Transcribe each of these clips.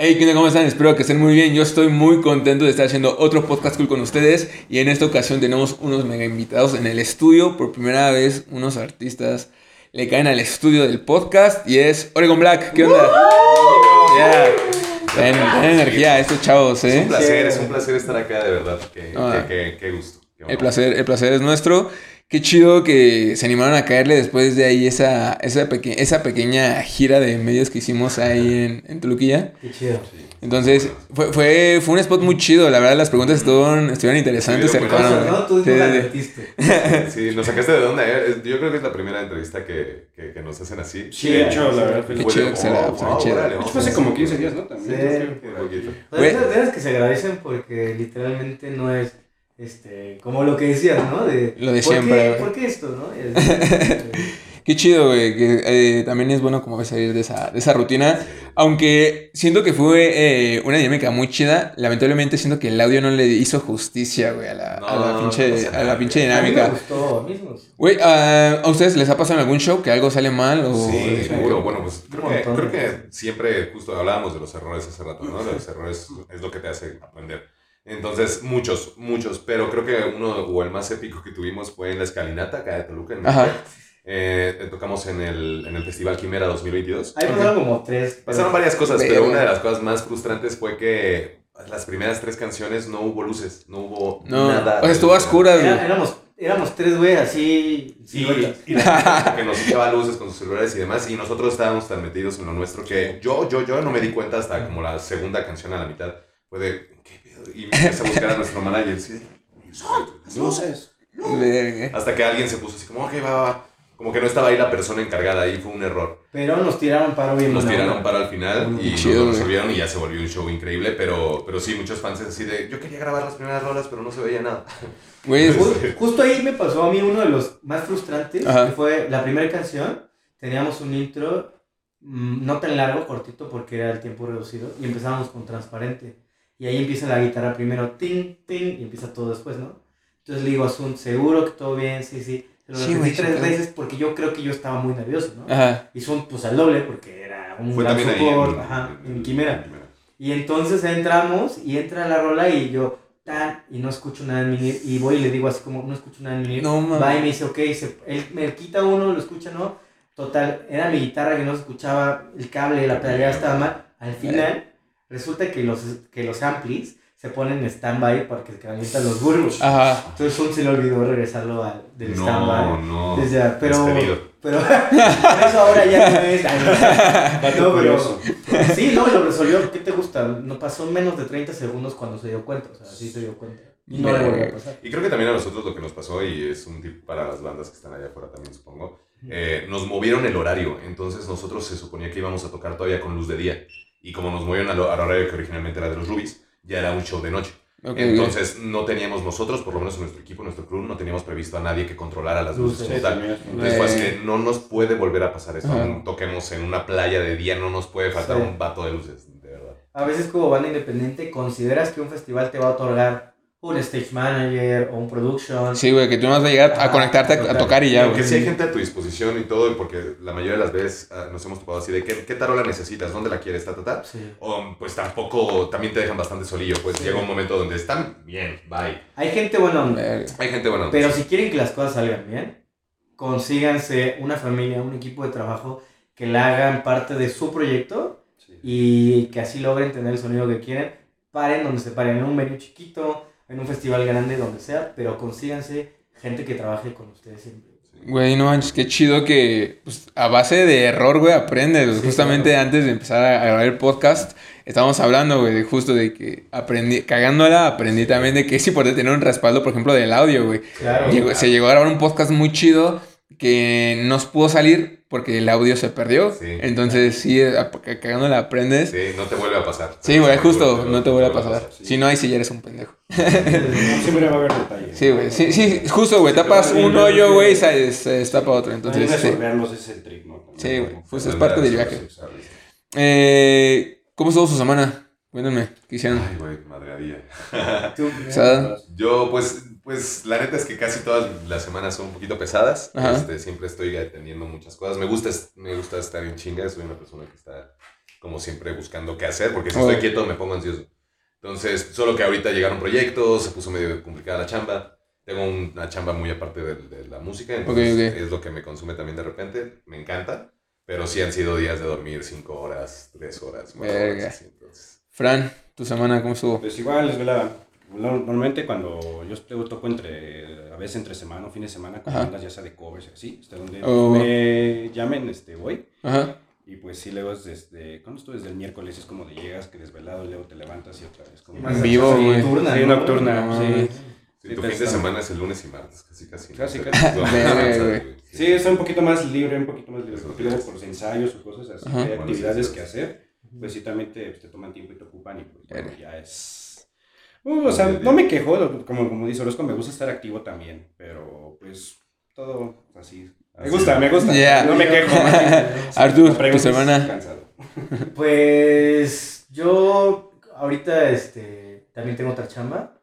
Hey, ¿qué onda? ¿Cómo están? Espero que estén muy bien. Yo estoy muy contento de estar haciendo otro podcast cool con ustedes. Y en esta ocasión tenemos unos mega invitados en el estudio. Por primera vez, unos artistas le caen al estudio del podcast. Y es Oregon Black. ¿Qué onda? Yeah. Ten, ten energía estos chavos, Es ¿eh? un placer, es un placer estar acá, de verdad. Qué, Ah. qué- qué- qué gusto. Qué El placer, el placer es nuestro. Qué chido que se animaron a caerle después de ahí esa, esa, peque- esa pequeña gira de medios que hicimos ahí en, en Toluquilla. Qué chido. Sí. Entonces, fue, fue, fue un spot muy chido. La verdad, las preguntas estuvieron, estuvieron interesantes. güey. ¿no? Tú no la Sí, sí, metiste. Sí, nos sacaste de dónde. eh. Yo creo que es la primera entrevista que, que, que nos hacen así. Sí, de hecho, la verdad, Qué chido que se la- oh, fue hace como 15 días, ¿no? También. Sí. Un poquito. Pues Güey. esas veces que se agradecen porque literalmente no es este como lo que decías, ¿no? De, Lo de ¿por siempre, Qué. ¿Por qué esto, no? Qué chido, güey. Que eh, también es bueno como ves salir de esa, de esa rutina. Aunque siento que fue eh, una dinámica muy chida. Lamentablemente siento que el audio no le hizo justicia, güey, a la, a la No, pinche, no pasa a la pinche dinámica. a mí me gustó. Güey, ¿a, ¿a ustedes les ha pasado en algún show que algo sale mal? O... Sí, seguro. Bueno, pues creo que, creo que siempre justo hablábamos de los errores hace rato, ¿no? Los errores es lo que te hace aprender. Entonces, muchos, muchos, pero creo que uno o el más épico que tuvimos fue en la escalinata acá de Toluca. En Ajá. México. Eh, tocamos en el, en el Festival Quimera 2022. Ahí pasaron como tres. Pasaron varias cosas, pero una de las cosas más frustrantes fue que las primeras tres canciones no hubo luces, no hubo No, nada. o sea, estuvo a oscuras, Era- güey. éramos, éramos tres güey así. Y, siluetas. y que nos echaba luces con sus celulares y demás, y nosotros estábamos tan metidos en lo nuestro que yo, yo, yo no me di cuenta hasta como la segunda canción a la mitad. Fue de. Y empecé a buscar a nuestro manager, sí, las luces. Verga. Hasta que alguien se puso así como, ok, va, va. Como que no estaba ahí la persona encargada, ahí fue un error. Pero nos tiraron paro bien. Nos tiraron para el final Muy y chido, nos resolvieron y ya se volvió un show increíble, pero, pero sí, muchos fans así de, yo quería grabar las primeras rolas, pero no se veía nada. Güey, Ju- Justo ahí me pasó a mí uno de los más frustrantes, Ajá. que fue la primera canción. Teníamos un intro mm, no tan largo, cortito, porque era el tiempo reducido, y empezábamos con transparente. Y ahí empieza la guitarra primero, ting, ting, y empieza todo después, ¿no? Entonces le digo a Sun, seguro que todo bien, sí, sí. Se lo Sí, repetí tres veces porque yo creo que yo estaba muy nervioso, ¿no? Ajá. Y Sun, pues al doble, porque era un Fue gran también ahí support, en, ajá, en en Quimera. Y entonces entramos y entra la rola y yo, tan, y no escucho nada en mi Y voy y le digo así como, no escucho nada en mi No mames. Va y me dice, ok, se- él me quita uno, lo escucha, ¿no? Total, era mi guitarra que no se escuchaba, el cable, la pedalera estaba mal. Al final, resulta que los, que los amplis se ponen en stand-by para que se calientan los burgos. Ajá. Entonces un se le olvidó regresarlo al, del No, stand-by. no. Desde ya, pero, Despedido. pero por eso ahora ya no es. No, pero- curioso. Sí, no, lo resolvió. ¿Qué te gusta? No pasó menos de 30 segundos cuando se dio cuenta. O sea, sí se dio cuenta. Y no le volvió a pasar. Y creo que también a nosotros lo que nos pasó, y es un tip para las bandas que están allá afuera también, supongo, eh, nos movieron el horario. Entonces nosotros se suponía que íbamos a tocar todavía con luz de día. Y como nos movieron al, horario que originalmente era de los Rubies, ya era un show de noche. Entonces no teníamos nosotros, por lo menos en nuestro equipo, en nuestro crew, no teníamos previsto a nadie que controlara las luces como Sí, tal. también es- Entonces fue así Eh. de, no nos puede volver a pasar. Aún toquemos en una playa de día, no nos puede faltar Sí. un vato de luces, de verdad. A veces como banda independiente consideras que un festival te va a otorgar un stage manager o un production. Sí, güey, que tú no vas a llegar a Ajá, conectarte a, a a tocar. y ya, güey. sí hay gente a tu disposición y todo, porque la mayoría de las veces ah, nos hemos topado así de, ¿qué, qué tarola necesitas? ¿Dónde la quieres? Ta, ta, ta. Sí. O pues tampoco, también te dejan bastante solillo, pues Sí. llega un momento donde están bien, bye. Hay gente buena onda. Hay gente buena. Pero si quieren que las cosas salgan bien, consíganse una familia, un equipo de trabajo que la hagan parte de su proyecto Sí. y que así logren tener el sonido que quieren. Paren donde se paren, en un menú chiquito, en un festival grande, donde sea, pero consíganse gente que trabaje con ustedes siempre. Güey, no manches, qué chido que pues, a base de error, güey, aprendes. Sí, Justamente claro. antes de empezar a grabar el podcast, estábamos hablando, güey, de justo de que aprendí, cagándola, aprendí también de que es importante tener un respaldo, por ejemplo, del audio, güey. Claro. Llegó- se llegó a grabar un podcast muy chido que no pudo salir porque el audio se perdió. Sí. Entonces, sí, a- cagándola aprendes. Sí, no te vuelve a pasar. Sí, güey, justo, no te vuelve a pasar. sí. Si no, ahí sí ya eres un pendejo. Siempre va a haber detalles. Sí, güey, sí, sí, justo, güey, tapas un hoyo, güey, y se, se destapa otro. Entonces, sí. resolverlos es el trick, ¿no? Sí, güey, pues es parte del viaje. Eh, ¿Cómo estuvo su semana? Cuéntenme, ¿qué hicieron? Ay, güey, madreadilla. Yo, pues, pues, la neta es que casi todas las semanas son un poquito pesadas. Este, siempre estoy atendiendo muchas cosas. Me gusta, es- me gusta estar en chinga. Soy una persona que está como siempre buscando qué hacer, porque si Oh. estoy quieto me pongo ansioso. Entonces, solo que ahorita llegaron proyectos, se puso medio complicada la chamba. Tengo una chamba muy aparte de, de la música, entonces Ok, ok. es lo que me consume también de repente. Me encanta, pero sí han sido días de dormir 5 horas, 3 horas, 4 Verga. horas. así, entonces. Fran, tu semana, ¿cómo estuvo? Pues igual, les velaba. Normalmente cuando yo to- toco entre, a veces entre semana o fin de semana con bandas ya sea de covers y así, hasta donde Oh. me llamen, este, voy. Ajá. Y pues sí, luego es desde, ¿cuándo estuve? Desde el miércoles es como de llegas, que desvelado, y luego te levantas y otra vez. Como En vivo, güey. nocturna, Sí, ¿no? nocturna, No sí. mames. Sí, Sí, tu pues, fin de semana es el lunes y martes, casi casi. Casi, casi. Sí, es un poquito más libre, un poquito más libre. Porque luego por ensayos o cosas así, Bueno, actividades sí, sí, que hacer, pues sí también te, te toman tiempo y te ocupan y pues ya es... Uh, o sea, no me quejo, como, como dice Orozco, me gusta estar activo también, pero pues todo así. Me gusta, me gusta. Yeah. No me quejo. Artur, tu semana. cansado. Pues yo ahorita este, también tengo otra chamba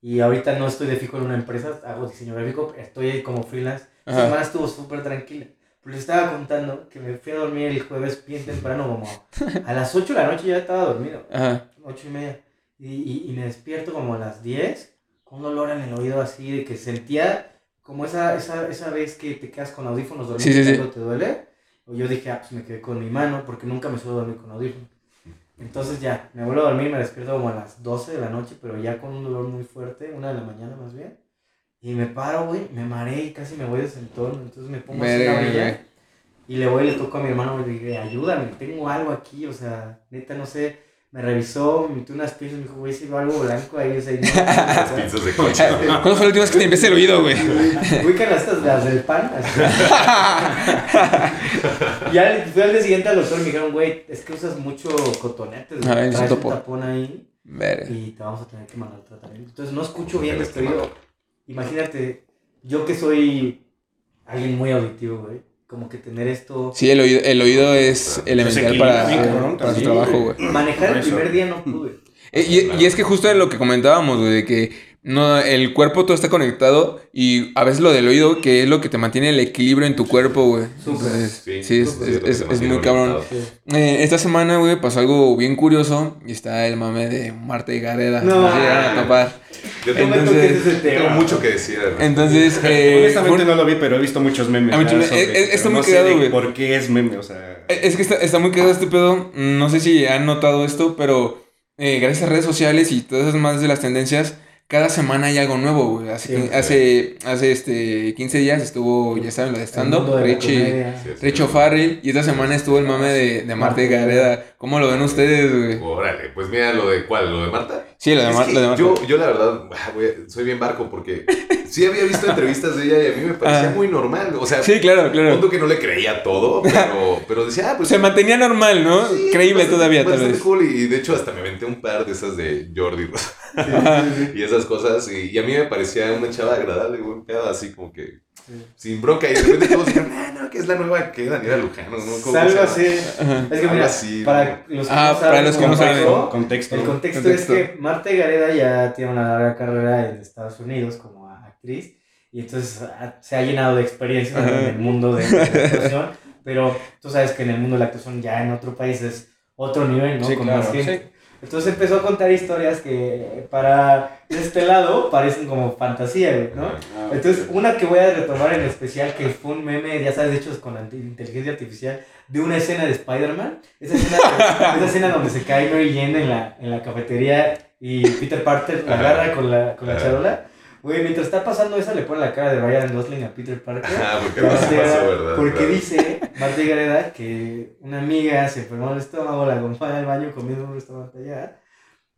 y ahorita no estoy de fijo en una empresa, hago diseño gráfico, estoy como freelance. Esta semana estuvo súper tranquila. Pero les estaba contando que me fui a dormir el jueves bien temprano, como a las 8 de la noche ya estaba dormido, Ajá. 8 y media. Y, y, me despierto como a las 10 con un olor en el oído así de que sentía como esa, esa, esa vez que te quedas con audífonos dormidos Sí, sí, sí. te duele. O yo dije, ah, pues me quedé con mi mano porque nunca me suelo dormir con audífonos. Entonces ya, me vuelvo a dormir, me despierto como a las 12 de la noche, pero ya con un dolor muy fuerte, una de la mañana más bien. Y me paro, güey, me mareé y casi me voy de sentón. Entonces me pongo así en la orilla. Y le voy y le toco a mi hermano y le dije, ayúdame, tengo algo aquí, o sea, neta, no sé. Me revisó, me metió unas pinzas, me dijo, güey, si veo algo blanco ahí, o sea, y no, Las pizzas de coche. ¿Cuándo fue la última vez que te limpiaste el oído, güey? Ubican las, estas, las del pan. Así. ya fui al día siguiente al doctor y me dijeron, güey, es que usas mucho cotonete, Ah, es un traes un topo. tapón ahí Verga. y te vamos a tener que mandar tratamiento. Entonces no escucho bien este oído. Imagínate, yo que soy alguien muy auditivo, güey, como que tener esto... Sí, el oído, el oído es elemental para, para su trabajo, güey. Manejar el primer día no pude. Eh, Y, y es que justo de lo que comentábamos, güey, de que no, el cuerpo todo está conectado y a veces lo del oído, que es lo que te mantiene el equilibrio en tu cuerpo, güey. Sí, sí, es, es- es muy cabrón. Eh, esta semana, güey, pasó algo bien curioso y está el mame de Marta y Gareda. No. Nos llegaron a topar. Yo tengo, Entonces- tengo mucho que decir. respecto. entonces, eh, Honestamente no lo vi, pero he visto muchos memes. Ah, sobre Eh, eh, está muy no sé cagado, de güey. ¿Por qué es meme? O sea... Es que está, está muy quedado este pedo. No sé si han notado esto, pero eh, gracias a redes sociales y todas esas más de las tendencias, cada semana hay algo nuevo, güey. Hace, Sí. hace, hace este 15 días estuvo, ya saben, lo de stand-up, Richie. Richie O'Farrell, y esta semana estuvo el mame de, de Marta y Gareda. ¿Cómo lo ven ustedes, güey? Órale, pues mira lo de cuál, lo de Marta. Sí, lo de, Mar- lo de Marta. yo, yo la verdad, güey, soy bien barco porque sí había visto entrevistas de ella y a mí me parecía Ah. muy normal. O sea, Sí, claro, claro. punto que no le creía todo, pero, pero decía, ah, pues Se mantenía normal, ¿no? sí, Creíble bastante- todavía, tal vez. cool y de hecho hasta me aventé un par de esas de Jordi Ajá. y esas cosas y, y a mí me parecía una chava agradable, pedo así como que Sí. sin bronca y de repente todos dijeron, ah, no, que es la nueva que Daniela Lujano, ¿no? ¿Cómo Algo así. Es que mira, así, para los que Ah, no para saben los que no saben. Contexto. El contexto, Contexto. es que Marta Gareda ya tiene una larga carrera en Estados Unidos como actriz y entonces ha- se ha llenado de experiencia Ajá. en el mundo de, la actuación, pero tú sabes que en el mundo de la actuación ya en otro país es otro nivel, ¿no? Sí, Con claro, más gente. Entonces empezó a contar historias que para este lado parecen como fantasía, ¿no? Ah, Entonces, una que voy a retomar en especial, que fue un meme, ya sabes, hechos con inteligencia artificial, de una escena de Spider-Man. Esa escena, esa escena donde se cae Mary Jane en la, en la cafetería y Peter Parker la agarra con la, con la charola. Güey, mientras está pasando esa, le pone la cara de Ryan Gosling a Peter Parker. Ah, porque no se pasó, ¿verdad? Porque dice Marta Gareda que una amiga se enfermó el estómago, la acompaña al baño comiendo un restaurante allá,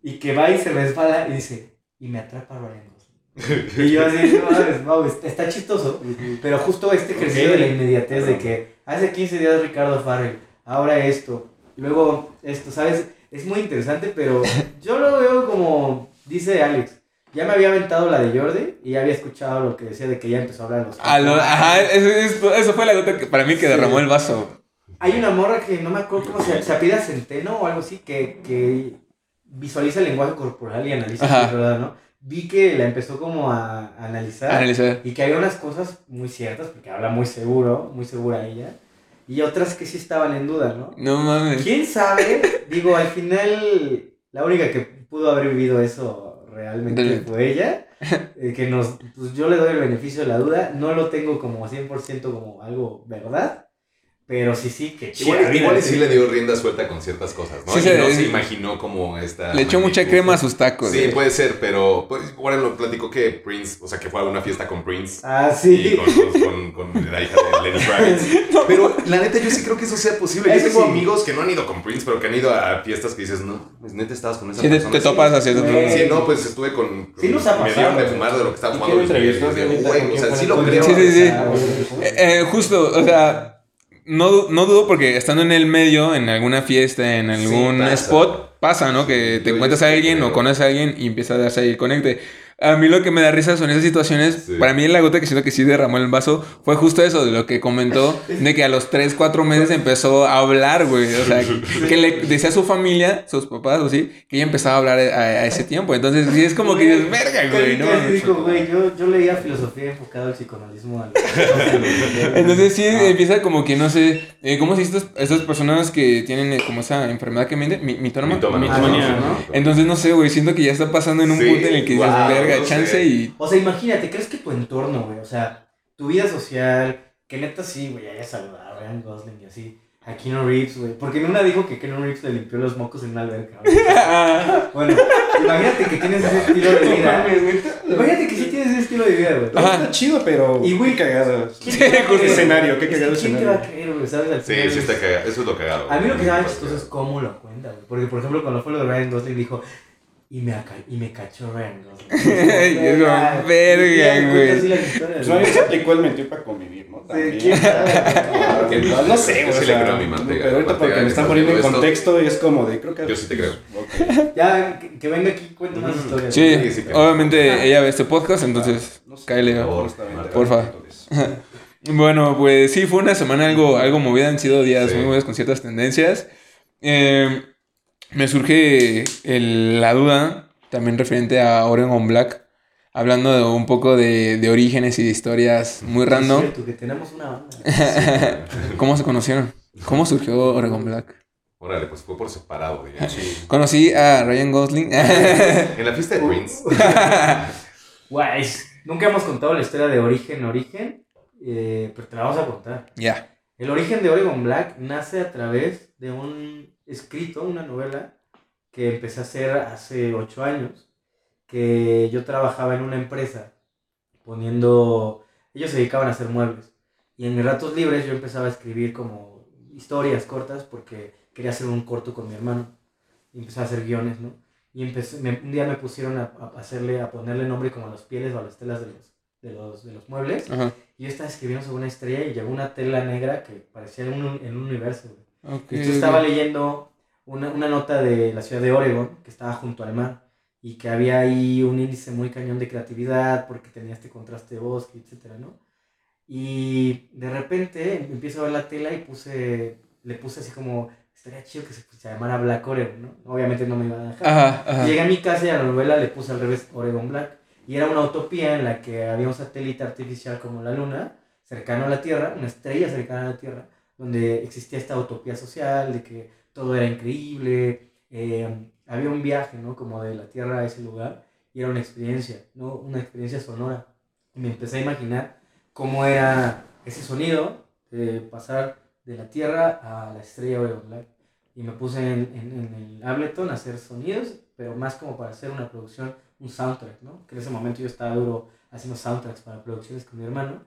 y que va y se resbala y dice, y me atrapa Ryan Gosling. Y yo así, no wow, está, chistoso, pero justo este ejercicio de la inmediatez de que hace 15 días Ricardo Farrell, ahora esto, luego esto, ¿sabes? Es muy interesante, pero yo lo veo como, dice Alex, ya me había aventado la de Jordi y ya había escuchado lo que decía de que ya empezó a hablar los Ah, lo- ajá, eso, eso- fue la gota que para mí que Sí. derramó el vaso. Hay una morra que no me acuerdo cómo se se apellida Centeno o algo así, que, que visualiza el lenguaje corporal y analiza, Ajá. es ¿verdad? ¿no? Vi que la empezó como a, a analizar Analizar. y que había unas cosas muy ciertas, porque habla muy seguro, muy segura ella, y otras que sí estaban en duda, ¿no? No mames. ¿Quién sabe? Digo, al final, la única que pudo haber vivido eso realmente fue ella. eh, que nos, pues yo le doy el beneficio de la duda. No lo tengo como 100% como algo verdad. Pero sí, sí, que Igual, igual y sí le dio rienda suelta con ciertas cosas, ¿no? Sí, y se- no se imaginó como esta... Le echó mucha crema a sus tacos. Sí, puede ser, pero pues, Warren lo platicó que Prince, o sea, que fue a una fiesta con Prince. Ah, Y sí. con, con- con la hija de Lenny Kravitz. Pero la neta, yo sí creo que eso sea posible. Yo tengo sí. amigos que no han ido con Prince, pero que han ido a fiestas que dices, no, pues neta estabas con esa Sí, te, persona. te topas hacia otro güey. Sí, no, pues estuve con. Sí nos ha Me pasado, dieron de fumar de lo que estaba ¿Y y ¿Quién güey, o sea, sí lo creo. Sí, sí, sí. Ah. Eh, eh, justo, o sea, no, no dudo porque estando en el medio, en alguna fiesta, en algún pasa. spot, pasa, ¿no? Que te Yo- encuentras a alguien o conoces a alguien y empieza a darse ahí el conecte. A mí lo que me da risa son esas situaciones. Sí. Para mí, la gota que siento que sí derramó el vaso fue justo eso, de lo que comentó, de que a los 3, 4 meses empezó a hablar, güey. O sea, que le decía a su familia, sus papás o sí, que ella empezaba a hablar a, a ese tiempo. Entonces, sí es como que dices, verga, güey, ¿no? Güey, yo, yo leía filosofía enfocada al psicoanalismo. Al, Entonces sí Ah. empieza como que no sé, eh, ¿cómo se dice estas, estas personas que tienen eh, como esa enfermedad que mente? Mi, mitómano. Mitómano. Ah, no, ¿no? ¿no? Entonces no sé, güey, siento que ya está pasando en un Sí, punto en el que dices, verga, no chance sé. y... O sea, imagínate, ¿crees que tu entorno, güey? O sea, tu vida social, que neta sí, güey, haya saludado a Ryan Gosling y así. A Keanu Reeves, güey. Porque en una dijo que Keanu Reeves le limpió los mocos en una alberca. Bueno, imagínate que tienes ese estilo de vida. Imagínate que sí tienes ese estilo de vida, güey. Está chido, pero. Y, güey, qué cagado. ¿Quién te va a justo. creer? Escenario, qué cagado ¿Quién te escenario. va a creer, güey? ¿Sabes? Al Sí, final sí es- está cagado. Eso es lo cagado. A mí lo que se me chistoso es cómo lo cuenta, güey. Porque, por ejemplo, cuando fue lo de Ryan Gosling, dijo, y me, y me cachó Ryan Gosling. Y es como, Ah, verga, güey. no, se aplicó el mentir para convivir, ¿no? También. No, no sé, güey. sí le sea, creo a mi mantega. Pero ahorita porque que me están está poniendo en contexto y es como de, creo que. Yo sí te creo. Ya, que, que venga aquí, cuenta más Mm. historias. Sí, Sí, sí, que- obviamente ella ve este podcast, entonces No sé, cáele. por favor. honestamente, Porfa. entonces. Bueno, pues sí, fue una semana algo, algo movida, han sido días Sí. muy movidos con ciertas tendencias. Eh, me surge el- la duda, también referente a Oregon Black, hablando de un poco de, de orígenes y de historias muy Es random. cierto, que tenemos una banda. ¿Cómo se conocieron? ¿Cómo surgió Oregon Black? Órale, pues fue por separado. Conocí a Ryan Gosling. En la fiesta de Prince. Guay, nunca hemos contado la historia de Origen, Origen, eh, pero te la vamos a contar. Ya. El origen de Oregon Black nace a través de un escrito, una novela que empecé a hacer hace ocho años, que yo trabajaba en una empresa poniendo, ellos se dedicaban a hacer muebles, y en mis ratos libres yo empezaba a escribir como historias cortas porque quería hacer un corto con mi hermano, y empecé a hacer guiones, ¿no? Y empecé, me- un día me pusieron a, a hacerle, a ponerle nombre como a las pieles o a las telas de los, de los, de los muebles. Ajá. Y yo estaba escribiendo sobre una estrella y llegó una tela negra que parecía en un, en un universo. güey. Ok, Y yo estaba leyendo una, una nota de la ciudad de Oregon que estaba junto al mar y que había ahí un índice muy cañón de creatividad porque tenía este contraste de bosque, etcétera, ¿no? Y de repente empiezo a ver la tela y puse, le puse así como, estaría chido que se, se llamara Black Oregon, ¿no? Obviamente no me iba a dejar. Ajá, ajá. Llegué a mi casa y a la novela le puse al revés Oregon Black. Y era una utopía en la que había un satélite artificial como la Luna, cercano a la Tierra, una estrella cercana a la Tierra, donde existía esta utopía social de que todo era increíble. eh, había un viaje, ¿no? Como de la Tierra a ese lugar. Y era una experiencia, ¿no? Una experiencia sonora. Y me empecé a imaginar cómo era ese sonido de pasar de la Tierra a la estrella Black y me puse en, en- en el Ableton a hacer sonidos, pero más como para hacer una producción, un soundtrack, ¿no? Que en ese momento yo estaba duro haciendo soundtracks para producciones con mi hermano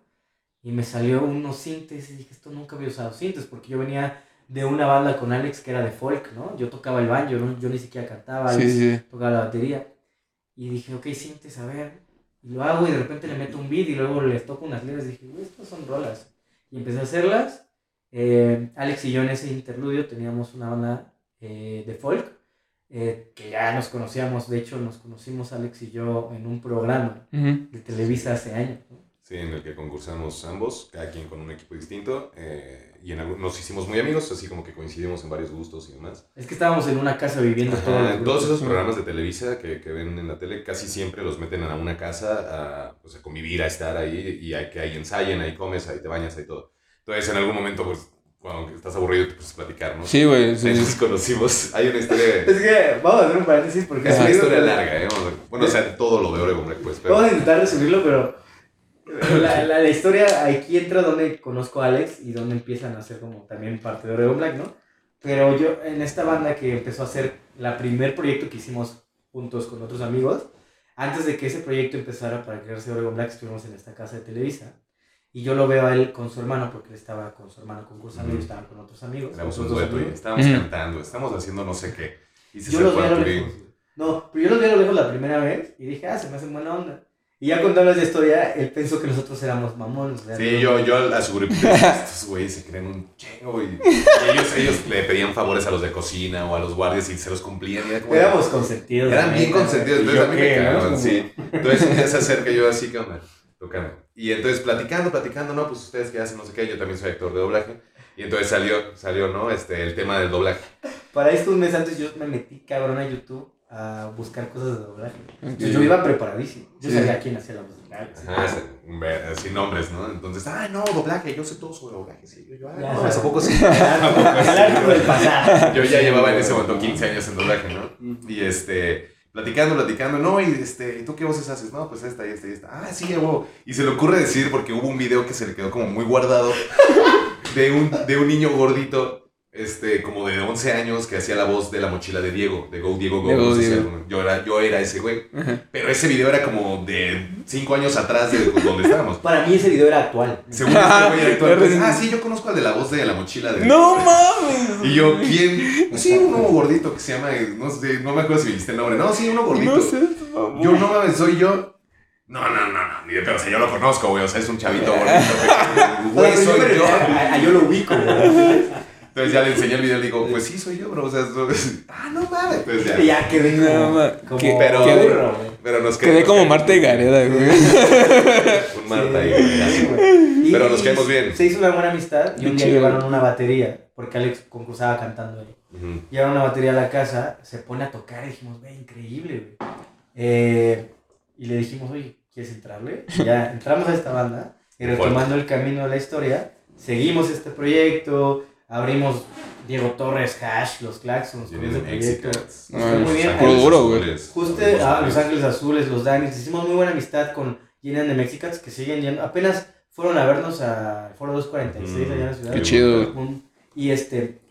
y me salió unos sintes y dije, esto nunca había usado sintes porque yo venía de una banda con Alex que era de folk, ¿no? Yo tocaba el banjo, ¿no? yo ni siquiera cantaba, Sí, Alex sí. tocaba la batería y dije, ok, sintes, a ver, y lo hago y de repente le meto un beat y luego les toco unas letras y dije, "Güey, estas son rolas. Y empecé a hacerlas. Eh, Alex y yo en ese interludio teníamos una banda eh, de folk eh, que ya nos conocíamos, de hecho nos conocimos Alex y yo en un programa de Televisa hace años. ¿no? Sí, en el que concursamos ambos, cada quien con un equipo distinto. eh, y en algún- nos hicimos muy amigos, así como que coincidimos en varios gustos y demás. Es que estábamos en una casa viviendo Ajá, todos los todos esos programas de Televisa que, que ven en la tele casi siempre los meten a una casa a, pues, a convivir, a estar ahí y hay, que ahí ensayen, ahí comes, ahí te bañas, ahí todo. Entonces en algún momento pues cuando estás aburrido te puedes platicar, ¿no? Sí, güey. sí, nos conocimos. Hay una historia. Es que vamos a hacer un paréntesis porque Es una historia larga, ¿eh? Bueno, o sea, todo lo de Oregon Black, pues. Pero, Vamos a intentar resumirlo, pero la, la, la historia aquí entra donde conozco a Alex y donde empiezan a hacer como también parte de Oregon Black, ¿no? Pero yo en esta banda que empezó a hacer la primer proyecto que hicimos juntos con otros amigos, antes de que ese proyecto empezara para crearse Oregon Black, estuvimos en esta casa de Televisa. Y yo lo veo a él con su hermano, porque él estaba con su hermano concursando y yo Ujú. estaba con otros amigos. éramos con un otros dueto y amigos. estábamos Ujú. cantando, estábamos haciendo no sé qué. Y se Yo los vi a lo lejos. No, pero yo los vi a lo lejos la primera vez y dije, ah, se me hace buena onda. Y ya contándoles la historia, él pensó que nosotros éramos mamones. Sí, no- yo, yo a su grupo estos güeyes se creen un chingo y, ellos, ellos le pedían favores a los de cocina o a los guardias y se los cumplían y era como... Éramos consentidos. Eran bien consentidos, ¿Y entonces a mí me qué, no? cagaban, Como- sí. Entonces día se acerca yo así, ¿qué onda? Tocando. Y entonces platicando, platicando, no, pues ustedes qué hacen, no sé qué, yo también soy actor de doblaje. Y entonces salió, salió, ¿no? Este, el tema del doblaje. Para esto, un mes antes, yo me metí cabrón a YouTube a buscar cosas de doblaje. Entonces, yo iba preparadísimo. Yo Sí. sabía quién hacía la voz de. Ajá, sin- nombres, ¿no? Entonces, ah, no, doblaje, yo sé todo sobre doblaje, sí. Yo, yo, ah, no. ¿a poco sí? Yo ya llevaba en ese momento 15 años en doblaje, ¿no? Y este, platicando, platicando, no, y este, ¿tú qué voces haces? No, pues esta y esta y esta. Ah, sí, huevo. Y se le ocurre decir, porque hubo un video que se le quedó como muy guardado, de un, de un niño gordito, este, como de 11 años, que hacía la voz de la mochila de Diego, de Go Diego Go. No sé si Diego. yo, era, yo era ese güey. Ajá. Pero ese video era como de 5 años atrás de donde estábamos. Para mí ese video era actual. Según este güey era actual, pues, ah, sí, yo conozco al de la voz de la mochila de No mames. y yo, ¿quién? Pues sí, uno gordito que se llama, no sé, no me acuerdo si me dijiste el nombre. No, sí, uno gordito. No sé. Yo no mames, soy yo. No, no, no, no, ni de pedo, o sea, yo lo conozco, güey, o sea, es un chavito gordito. Güey, soy yo. yo lo ubico, güey. Entonces ya le enseñé el video y le digo, pues sí, soy yo, bro, o sea, so- ah, no mames. Entonces ya. Quedé como, como que- pero- burro, güey. Pero nos Quedé como bien. Marta y Gareda, güey. Un Marta y Sí, güey. Y- Pero nos caemos bien. Se hizo una buena amistad y un día llevaron una batería, porque Alex concursaba cantando ahí. Llevaron una batería a la casa, se pone a tocar y dijimos, ve, increíble, güey. Eh, y le dijimos, oye, ¿quieres entrarle? Y ya entramos a esta banda y retomando el camino de la historia, seguimos este proyecto, abrimos Diego Torres, Hash, Los Claxons, con ese proyecto. Exicats. Nos fue muy bien. Puro duro, güey. Justo Los ah. Los Ángeles Azules, los Danis, hicimos muy buena amistad con Gillian de Mexicats que siguen yendo, apenas fueron a vernos a Foro 246 Mm, allá en la ciudad. Qué chido. Y este,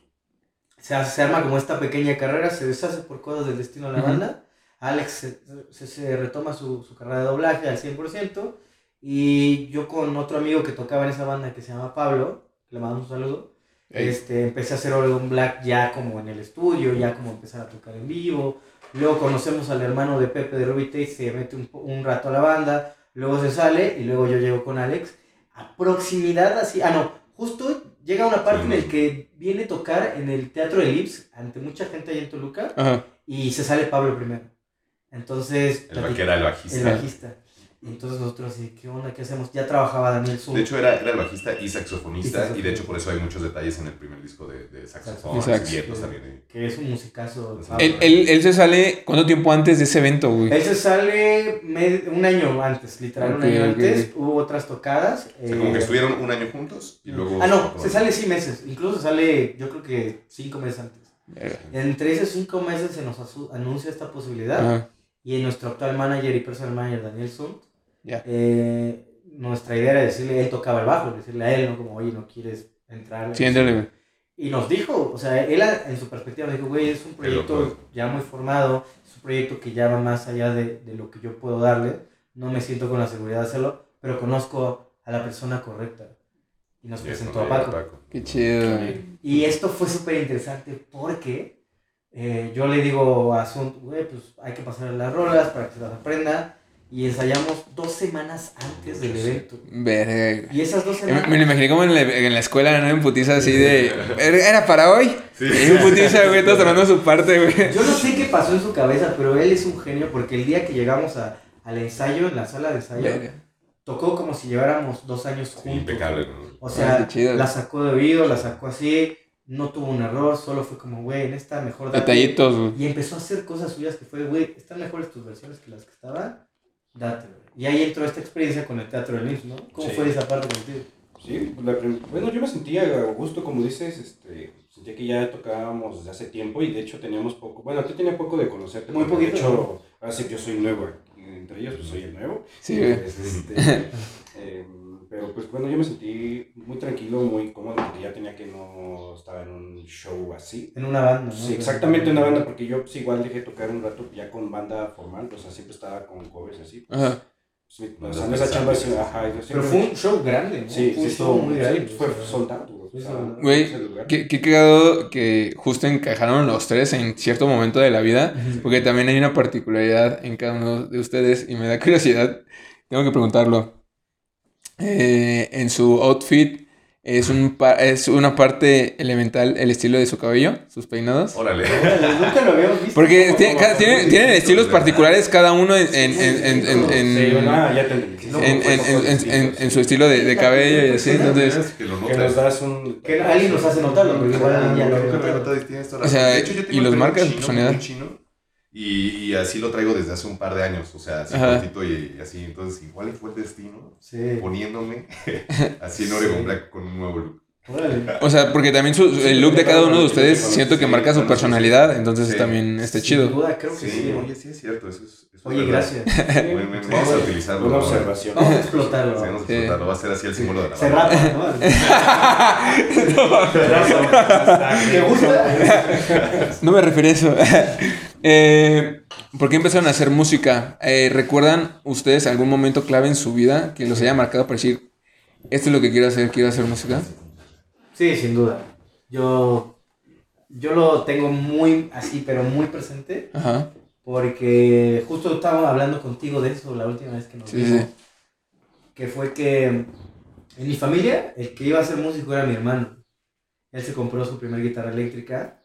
se, hace- se arma como esta pequeña carrera, se deshace por cosas del destino de la banda. Alex se, se- se retoma su, su carrera de doblaje al 100%. Y yo con otro amigo que tocaba en esa banda que se llama Pablo, que le mandamos un saludo, Ey. este, empecé a hacer Oregon Black ya como en el estudio, ya como empezar a tocar en vivo. Luego conocemos al hermano de Pepe de Ruby se mete un, un rato a la banda, luego se sale y luego yo llego con Alex. A proximidad así, ah no, justo llega una parte Sí. en el que viene a tocar en el Teatro de Lips ante mucha gente ahí en Toluca Ajá. y se sale Pablo primero. Entonces, El el el bajista. Entonces nosotros así, ¿qué onda? ¿Qué hacemos? Ya trabajaba Daniel Zoom. De hecho, era, era el bajista y saxofonista, Y y de hecho por eso hay muchos detalles en el primer disco de, de saxofón, también. ¿eh? que es un musicazo. Él, él, él se sale, ¿cuánto tiempo antes de ese evento, güey? Él se sale med- un año antes, literal, Ok, un año ok, antes. Hubo otras tocadas. O sea, como eh, que estuvieron un año juntos y luego... Ah, no, se sale sí meses. Incluso sale, yo creo que cinco meses antes. Verga. Entre esos cinco meses se nos anuncia esta posibilidad. Ajá. Y nuestro actual manager y personal manager, Daniel Sunt, Ya. eh, nuestra idea era decirle, él tocaba el bajo, decirle a él, ¿no? Como, oye, no quieres entrar. Sí. Y nos dijo, o sea, él a- en su perspectiva dijo, güey, es un proyecto ya muy formado, es un proyecto que ya va más allá de, de lo que yo puedo darle, no me siento con la seguridad de hacerlo, pero conozco a la persona correcta. Y nos presentó a ¿no? Paco. Qué chido. Y esto fue súper interesante porque eh, yo le digo a Sunt, güey, pues hay que pasar las rolas para que se las aprenda. Y ensayamos dos semanas antes del evento. Verga. Y esas dos Me, semanas... me lo imaginé como en la, en la escuela, ¿no? En putiza así de. ¿Era para hoy? Sí. Y un putiza, güey, todos tomando su parte, güey. Yo no sé qué pasó en su cabeza, pero él es un genio porque el día que llegamos a, al ensayo, en la sala de ensayo, Verga. tocó como si lleváramos dos años juntos. Impecable, ¿no? O Ah, sea, qué chido. la sacó de oído, la sacó así, no tuvo un error, solo fue como, güey, en esta mejor. Detallitos, güey. Y empezó a hacer cosas suyas que fue, güey, están mejores tus versiones que las que estaban, date, güey. Y ahí entró esta experiencia con el teatro del IMSS, ¿no? ¿Cómo Sí. fue esa parte contigo? Sí, la bueno, yo me sentía a gusto, como dices, este, sentía que ya tocábamos desde hace tiempo y de hecho teníamos poco, bueno, tú tenía poco de conocerte. Muy poquito, De hecho, ahora sí que yo soy nuevo, entre ellos pues soy el nuevo. Sí, este, em, pero pues bueno, yo me sentí muy tranquilo, muy cómodo, porque ya tenía que no estaba en un show así. En una banda, ¿no? Sí, exactamente una banda, porque yo pues, igual dejé de tocar un rato ya con banda formal, o sea, siempre estaba con covers así. pues, Ajá. sí, o sea, en esa chamba sí, ajá, yo Pero fue un show grande, ¿no? Sí, fue un sí, show estuvo muy grande. sí, fue soldado. güey. Qué, qué cagado que justo encajaron los tres en cierto momento de la vida, porque también hay una particularidad en cada uno de ustedes y me da curiosidad, tengo que preguntarlo. Eh, en su outfit es, un pa- es una parte elemental el estilo de su cabello, sus peinados. Órale. Nunca lo habíamos visto. Porque tienen, tienen estilos particulares cada uno en, en, ah, su estilo de, de cabello y así, entonces... que lo Que nos notas. das un... Que alguien nos hace notarlo, la O sea, razón. De hecho, yo y los marcas de chino, personalidad. Y, y así lo traigo desde hace un par de años, o sea, así Ajá. cortito y, y así. Entonces, igual fue el destino Sí. poniéndome así en Oregon Black con un nuevo look. O sea, porque también su- el look de cada uno de ustedes siento que marca su personalidad, entonces Sí. también está Sin chido. duda, creo que Sí, sí. oye, sí es cierto, eso es. eso Oye, verdad. gracias. Vamos a utilizarlo. Una observación. Vamos a explotarlo. Sí, vamos a Sí. explotarlo. Va a ser así el símbolo de la Se banda. rapa, ¿no? ¿Te gusta? No me refiero a eso. Eh, ¿Por qué empezaron a hacer música? Eh, ¿Recuerdan ustedes algún momento clave en su vida que los haya marcado para decir, esto es lo que quiero hacer, quiero hacer música? Sí, sin duda. Yo, yo lo tengo muy así, pero muy presente. Ajá. Porque justo estábamos hablando contigo de eso la última vez que nos Sí, vimos. sí. Que fue que en mi familia, el que iba a ser músico era mi hermano. Él se compró su primera guitarra eléctrica.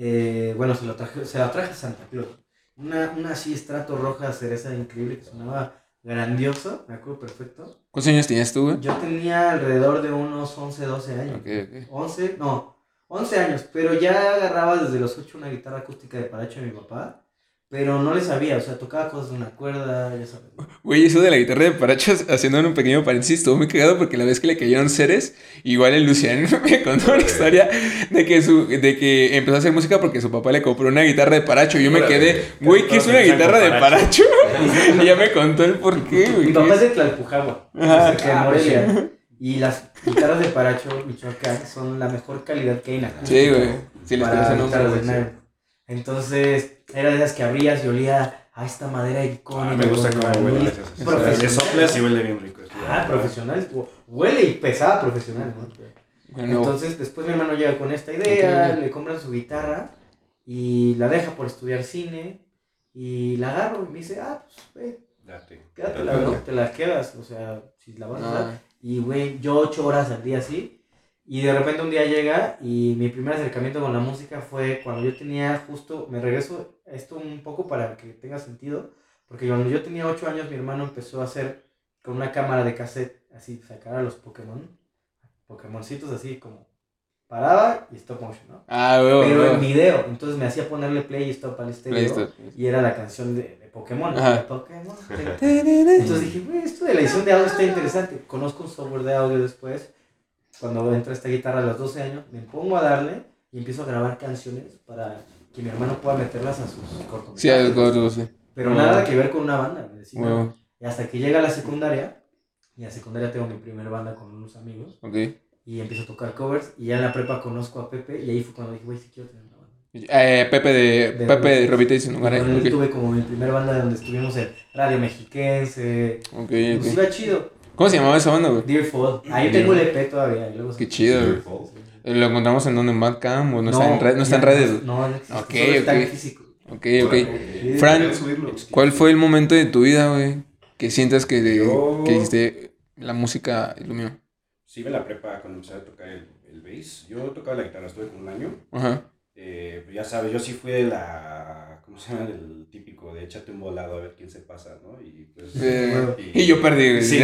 Eh, bueno, se, lo traje, se la traje a Santa Claus. Una, una así estrato roja cereza increíble que sonaba grandioso, me acuerdo perfecto. ¿Cuántos años tenías tú, güey? Yo tenía alrededor de unos 11, 12 años. Ok, ok. 11, no, 11 años, pero ya agarraba desde los 8 una guitarra acústica de paracho de mi papá, pero no le sabía, o sea, tocaba cosas de una cuerda, ya sabes. Güey, eso de la guitarra de parachas, haciendo un pequeño paréntesis, estuvo muy cagado porque la vez que le cayeron seres, igual el Luciano me contó una historia de que, su, de que empezó a hacer música porque su papá le compró una guitarra de paracho. Y yo me quedé, güey, ¿qué es una guitarra de paracho? Y ya me contó el por qué, güey. Mi papá es de Tlalpujagua, cerca de Morelia, y las guitarras de paracho Michoacán son la mejor calidad que hay en la Sí, güey. Sí, les para parece no, guitarras de. Entonces, era de esas que abrías y olía a esta madera Ah, icónica. me gusta con cómo huele. Profesional. Le soplas y huele bien rico. Ah, profesional. Huele y pesada profesional, ¿no? Bueno, Entonces, después mi hermano llega con esta idea, Ok. le compran su guitarra y la deja por estudiar cine y la agarro y me dice, ah, pues, güey, Date. quédatela, ¿no? Te la quedas, o sea, si la vas a usar. no. Y, güey, yo ocho horas al día así. Y de repente un día llega y mi primer acercamiento con la música fue cuando yo tenía justo, me regreso a esto un poco para que tenga sentido, porque cuando yo tenía ocho años mi hermano empezó a hacer con una cámara de cassette, así, sacar a los Pokémon, Pokémoncitos así como paraba y stop motion, ¿no? Ah, güey, Pero en video, entonces me hacía ponerle play y stop al estéreo. Listo. Y era la canción de, de Pokémon. Ajá. de Pokémon. Entonces dije, esto de la edición de audio está interesante. Conozco un software de audio después. Cuando entra esta guitarra a los 12 años, me pongo a darle y empiezo a grabar canciones para que mi hermano pueda meterlas a sus cortometrajes. Sí, algo, algo, sí. Pero Wow. nada que ver con una banda. me decía. Huevo. Y hasta que llega la secundaria, y la secundaria tengo mi primera banda con unos amigos, Ok. y empiezo a tocar covers, y ya en la prepa conozco a Pepe, y ahí fue cuando dije, güey, sí quiero tener una banda. Eh, Pepe de, De Pepe de lugar con él ok. tuve como mi primera banda donde estuvimos en Radio Mexiquense, Ok, pues ok. iba chido. ¿Cómo se llamaba esa banda, güey? Dear Fall. Ahí tengo el EP todavía. luego Qué chido, güey. Falls. ¿Lo encontramos en donde? ¿En Bandcamp? ¿O no, está en, red- no está en redes? No, no existe. Ok, solo está en físico. Ok, ok. Fran. ¿Cuál fue el momento de tu vida, güey? Que sientas que, de- Yo- que dijiste, la música es lo mío. Sí, en la prepa cuando empecé a tocar el, el bass. Yo tocaba la guitarra, estuve como un año. Ajá. Eh, pues ya sabes, yo sí fui de la. ¿Cómo se llama? Del típico de échate un volado a ver quién se pasa, ¿no? Y pues. Eh, y yo perdí. Sí,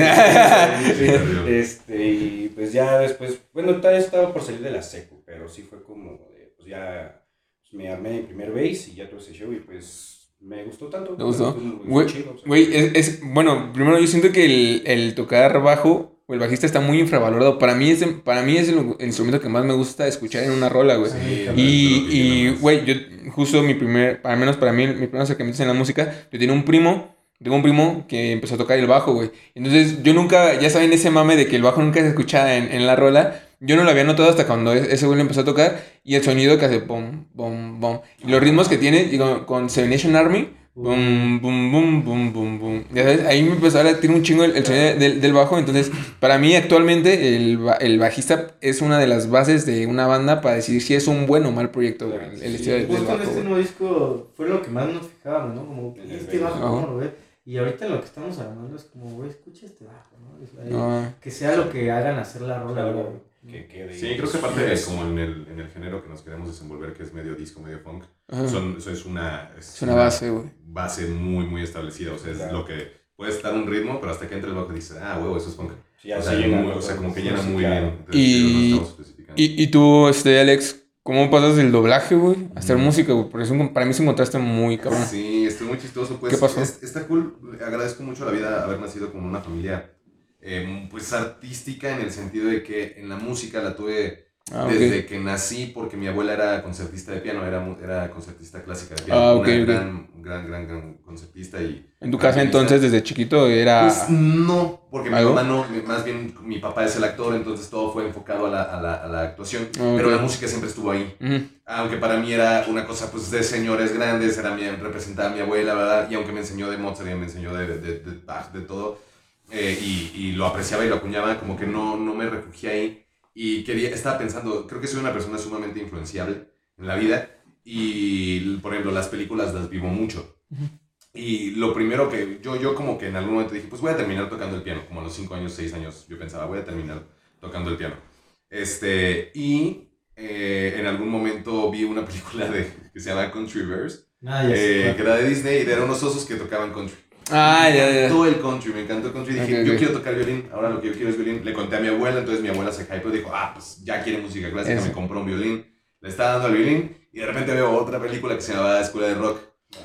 este, y pues ya después, bueno, todavía estaba por salir de la secu, pero sí fue como, de, pues ya pues, me armé mi primer bass y ya tuve ese show y pues me gustó tanto. ¿Te gustó? Güey, o sea, es, es- bueno, primero yo siento que el, el tocar bajo el bajista está muy infravalorado. Para mí es, el- para mí es el, el instrumento que más me gusta escuchar en una rola, güey. Sí. Y, y, güey, yo, justo mi primer, al menos para mí, mi primer acercamiento en la música, yo tenía un primo, tengo un primo que empezó a tocar el bajo, güey. Entonces, yo nunca, ya saben ese mame de que el bajo nunca se escuchaba en, en la rola. Yo no lo había notado hasta cuando e- ese güey lo empezó a tocar y el sonido que hace bom, bom, bom. Y los ritmos que tiene, digo, con Seven Nation Army, bum, bum, bum, bum, bum, bum. Ya sabes, ahí me empezó a latir un chingo el, el sonido del, del bajo. Entonces, para mí actualmente el, ba- el bajista es una de las bases de una banda para decidir si es un buen o mal proyecto, güey, el, el Sí, estilo del, del justo en bajo. este nuevo disco fue lo que más nos fijábamos, ¿no? Como, este bajo. ¿cómo lo ves? Y ahorita lo que estamos hablando es como, güey, escucha este bajo, ¿no? O sea, No, Que sea lo que hagan hacer la rola, Claro, güey. Que quede. Sí, creo que aparte de como en el, en el género que nos queremos desenvolver, que es medio disco, medio funk, son, eso es una, es una base, güey. base muy, muy establecida. O sea, es Claro. lo que puede estar un ritmo, pero hasta que entra el bajo dices, ah, huevo, eso es funk. Sí, o, se sea, llena muy- todo o sea, como que llena sí, muy claro. bien. Entonces, Y- no. Y, y tú, este, Alex, ¿cómo pasas del doblaje, güey? A hacer Mm. música, güey. Porque es un- para mí es un contraste muy cabrón. Sí, estoy muy chistoso. Pues, ¿Qué pasó? es- está cool. Agradezco mucho a la vida haber nacido como una familia eh, pues artística en el sentido de que en la música la tuve Ah, desde que nací porque mi abuela era concertista de piano, era, era concertista clásica de piano. Ah, una ok, ok. gran, gran, gran, gran concertista y... En tu casa entonces, desde chiquito, era... Pues no, porque mi ¿Algo? mamá no, mi- más bien mi papá es el actor, entonces todo fue enfocado a la, a la, a la actuación, Ah, pero la música siempre estuvo ahí. Ujú. Aunque para mí era una cosa pues de señores grandes, era mi, representaba a mi abuela, ¿verdad? Y aunque me enseñó de Mozart y me enseñó de, de, de Bach, de todo, eh, y, y lo apreciaba y lo acuñaba, como que no, no me refugié ahí. Y quería, estaba pensando, creo que soy una persona sumamente influenciable en la vida y, por ejemplo, las películas las vivo mucho. Y lo primero que yo, yo como que en algún momento dije, pues voy a terminar tocando el piano, como a los 5 años, 6 años, yo pensaba, voy a terminar tocando el piano. Este, y eh, en algún momento vi una película de, que se llama Country Bears, Ah, eh, que era de Disney y eran unos osos que tocaban country. Ah, me ya, ya. encantó el country, me encantó el country. Dije, yo quiero tocar violín, ahora lo que yo quiero es violín. Le conté a mi abuela, entonces mi abuela se hypeó y dijo, ah, pues ya quiere música clásica, Eso. me compró un violín. Le estaba dando al violín y de repente veo otra película que se llamaba Escuela de Rock.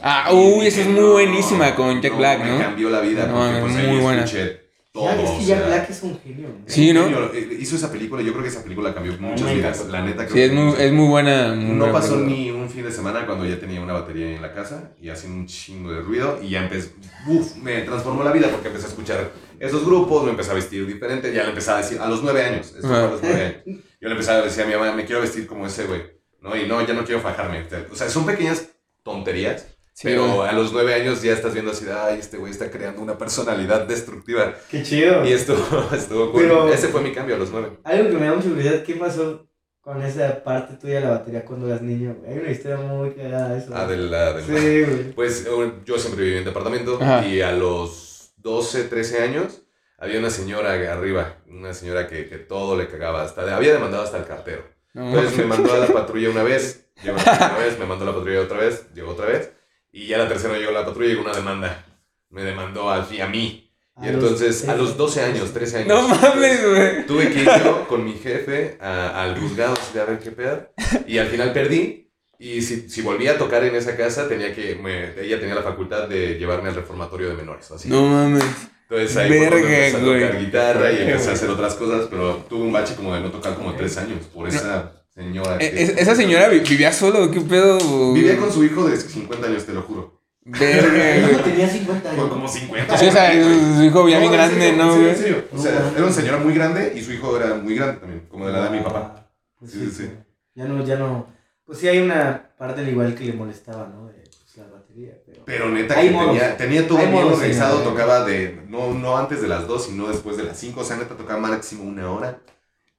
Ah, Y uy, esa es muy "No, buenísima con Jack no, Black, Me ¿no? cambió la vida No, porque es pues muy ahí buena. escuché todo. Ya, es o que ya sea, Black es un genio. ¿no? Sí, ¿no? genio. Hizo esa película, yo creo que esa película cambió muchas vidas. La neta creo Sí, es que muy, es muy buena. muy no buena pasó película. ni un fin de semana cuando ya tenía una batería en la casa y hacía un chingo de ruido y ya empecé, uf, me transformó la vida porque empecé a escuchar esos grupos, me empecé a vestir diferente, ya le empecé a decir, a los nueve años, esto fue a los nueve años, yo le empecé a decir a mi mamá, me quiero vestir como ese güey, ¿no? Y no, ya no quiero fajarme, o sea, son pequeñas tonterías, Sí, pero güey. a los nueve años ya estás viendo así, ay, este güey está creando una personalidad destructiva Qué chido. y esto estuvo cool. Pero- Ese fue mi cambio a los nueve. Algo que me da mucha curiosidad, ¿qué pasó con esa parte tuya de la batería cuando eras niño? Hay una historia muy cagada de eso. Ah, de la... de la- Sí, güey. Pues eh, yo siempre viví en departamento Ajá. y a los 12, 13 años había una señora arriba, una señora que, que todo le cagaba, hasta había demandado hasta el cartero. Entonces me mandó a la patrulla una vez, llegó la patrulla una vez, me mandó a la patrulla otra vez, llegó otra vez, y ya la tercera llegó la patrulla y llegó una demanda. Me demandó a, a mí. Y A los entonces, a los 12 trece. años, 13 años. no mames, güey. Tuve que ir yo con mi jefe al juzgado de a ver qué pedo. Y al final perdí. Y si, si volvía a tocar en esa casa, tenía que, me- ella tenía la facultad de llevarme al reformatorio de menores. Así. No mames. Entonces ahí Verga, empecé a tocar güey. guitarra y empecé a hacer otras cosas, pero tuve un bache como de no tocar como tres años por esa señora. Eh, es- ¿Esa señora vi- vivía solo? ¿Qué pedo? Vivía con su hijo de 50 años, te lo juro. Verga, güey. tenía 50 Fue años. como 50. Sí, o sea, su hijo ya en grande, serio, ¿no, en güey? serio. O sea, No, era una señora muy grande y su hijo era muy grande también, como de la edad de mi papá. Sí, sí, sí. Ya no, ya no. Pues sí, hay una parte al igual que le molestaba, ¿no? De pues, la batería. Pero... Pero neta, que modos. tenía, tenía todo bien organizado, tocaba de, no, no antes de las 2, sino después de las 5, o sea, neta tocaba máximo una hora.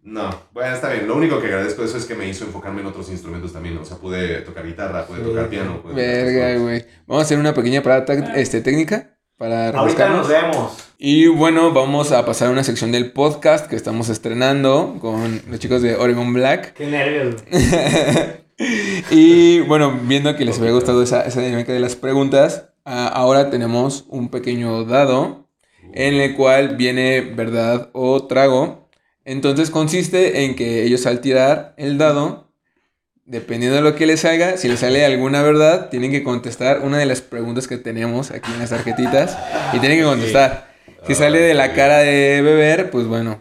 No, bueno, está bien, lo único que agradezco de eso es que me hizo enfocarme en otros instrumentos también, o sea, pude tocar guitarra, pude Sí. tocar piano. pude tocar Verga, güey. Vamos a hacer una pequeña parada este, técnica para Ahorita nos vemos. Y bueno, vamos a pasar a una sección del podcast que estamos estrenando con los chicos de Oregon Black. Qué nervios. güey. y bueno, viendo que les había gustado esa, esa dinámica de las preguntas, ah, ahora tenemos un pequeño dado en el cual viene verdad o trago. Entonces consiste en que ellos al tirar el dado, dependiendo de lo que les salga, si les sale alguna verdad, tienen que contestar una de las preguntas que tenemos aquí en las tarjetitas y tienen que contestar. Si Ah, sale de la cara de beber, pues bueno,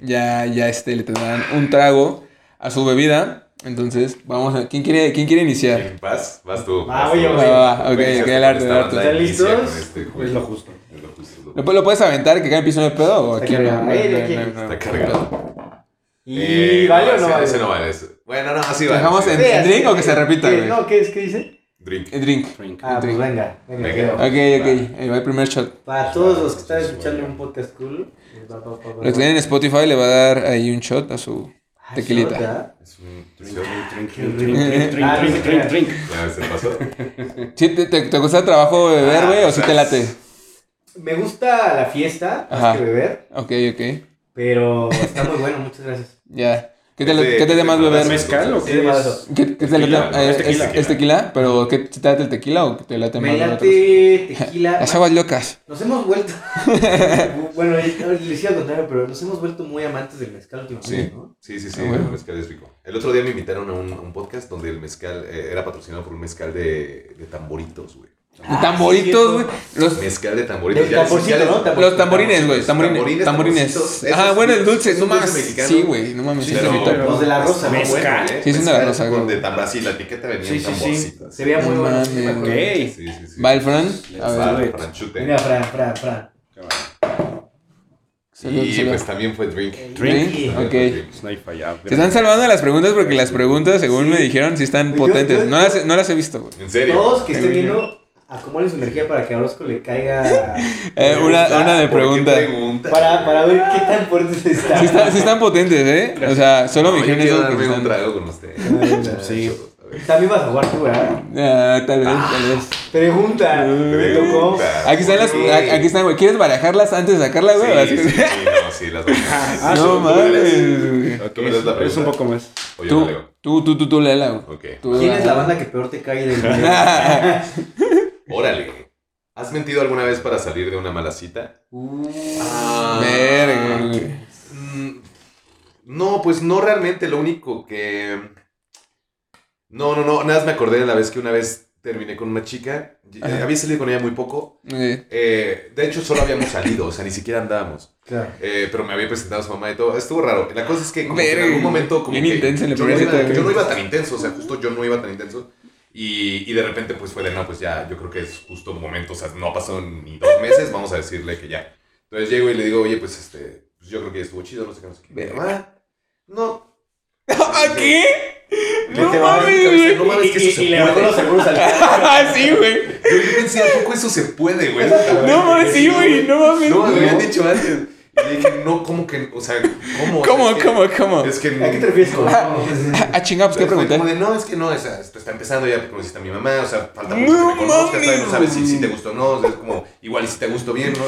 ya, ya este, le tendrán un trago a su bebida. Entonces, vamos a... ¿Quién quiere, quién quiere iniciar? Vas, vas tú. Ah, vas tú. oye. Va, va, ok, ok, el arte, el arte. ¿Están listos? este lo justo. Lo lo ¿Lo, lo puedes aventar que cada piso no hay pedo o aquí? no? No. Está cargado. ¿Y Eh, vale o no ese- vale? Ese no vale. Bueno, no, así vale. Dejamos en- Sí, drink o que se repita. No, ¿qué es? ¿Qué dice? Drink. El drink. Drink. Ah, pues drink. venga, venga. Venga. quedo. Ok, ok. Ahí va el primer shot. Para todos los que están escuchando un podcast cool. pues, Los que tienen en Spotify le va a dar ahí un shot a su Ah, tequilita. ¿ah? Es un... Drink, sí, drink, drink, drink, drink, drink, no se drink, crea. drink. Ya se pasó. ¿Sí te, te, te gusta el trabajo de beber, Ah, güey? ¿O sea, te late? Me gusta la fiesta, Ajá. más que beber, Ok, ok. pero está muy bueno, muchas gracias. Ya. ¿Qué te, Es de- ¿qué te es de más beber? ¿Mezcal o qué es? ¿Qué, qué te Tequila, late? ¿no? Eh, Es ¿Es, tequila. es tequila? ¿Pero qué te late el tequila o te late más Me late tequila. Las aguas locas. Nos hemos vuelto. bueno, les decía al contrario, pero nos hemos vuelto muy amantes del mezcal últimamente, Sí, ¿no? sí, sí, sí, Ah, bueno. el mezcal es rico. El otro día me invitaron a un, a un podcast donde el mezcal eh, era patrocinado por un mezcal de, de tamboritos, güey. De tamboritos, güey. Los, Mezcal de tamboritos. Ya tamborcito, ¿no? Los tamborines, güey. Tamborines. Tamborines, Tamborines. Ajá, bueno, el dulce. es No mames. Sí, güey. No mames. Sí, Pero-. Los de la rosa, ¿no? Mezcal. ¿eh? Sí, son de la rosa, con güey. de tambor, sí, la etiqueta venía Sí, en sí, sí. tamborcitos. Se veía muy No bueno. Ok. Sí, sí, sí. Va el Fran. A ver. Mira, Fran, Fran, Fran. Y salud. pues también fue drink. Drink. Ok. Pues. Se están salvando las preguntas porque las preguntas, según me dijeron, sí están Yo- potentes. No las, no las he visto, güey. En serio. Todos que estén viendo, acomoden su energía para que a Orozco le caiga. Eh, una, una de ¿Por qué pregunta. pregunta? Para, para ver qué tan fuerte está. Sí, está- sí están potentes, ¿eh? O sea, solo me No, yo dijeron eso. darme un están- trago con usted. Sí. También vas a jugar tú, ¿verdad? Ah, tal vez, tal vez. Pregunta. ¿Me tocó? Aquí están las. Aquí están, güey. ¿Quieres barajarlas antes de sacarla, güey? Sí, sí, sí, no, sí, las dos. Ah, no mames, güey. Ok, Tú me das la es un poco más. O yo Tú, tú, tú, tú, tú, léela, güey. Ok. Tú, ¿Quién es la banda que peor te cae del Órale. ¿Has mentido alguna vez para salir de una mala cita? Uh, Ah, Verga, No, pues no realmente. Lo único que. No, no, no. Nada más me acordé de la vez que una vez terminé con una chica. y- Ajá. Había salido con ella muy poco. Eh, de hecho, solo habíamos salido. O sea, ni siquiera andábamos. claro. Eh, pero me había presentado a su mamá y todo. Estuvo raro. La cosa es que, como que en algún momento. Como Bien que intenso en yo, no yo iba tan intenso. O sea, justo yo no iba tan intenso. Y, y de repente, pues fue de no, pues ya, yo creo que es justo un momento. O sea, no pasó ni dos meses. Vamos a decirle que ya. Entonces llego y le digo, oye, pues este. Pues yo creo que estuvo chido, no sé qué, no sé qué. No. ¿A qué? No mames, no mames, que eso y, se puede. los seguros al Ah, sí, güey. Yo, pensé, ¿a poco eso se puede, güey? No mames, sí, güey. No mames. No, me habían dicho antes. Y le dije, no, ¿cómo que? O sea, ¿cómo? ¿Cómo, Es que- cómo, cómo? Es que ¿A qué te refieres con Ah, chingados, ¿qué pregunté? como de, no, es que no, o sea, esto está empezando, ya conociste a mi mamá, o sea, falta No mucho que me conozcas, todavía no sabes si, si te gustó o no, o sea, es como, igual y si te gustó bien, ¿no?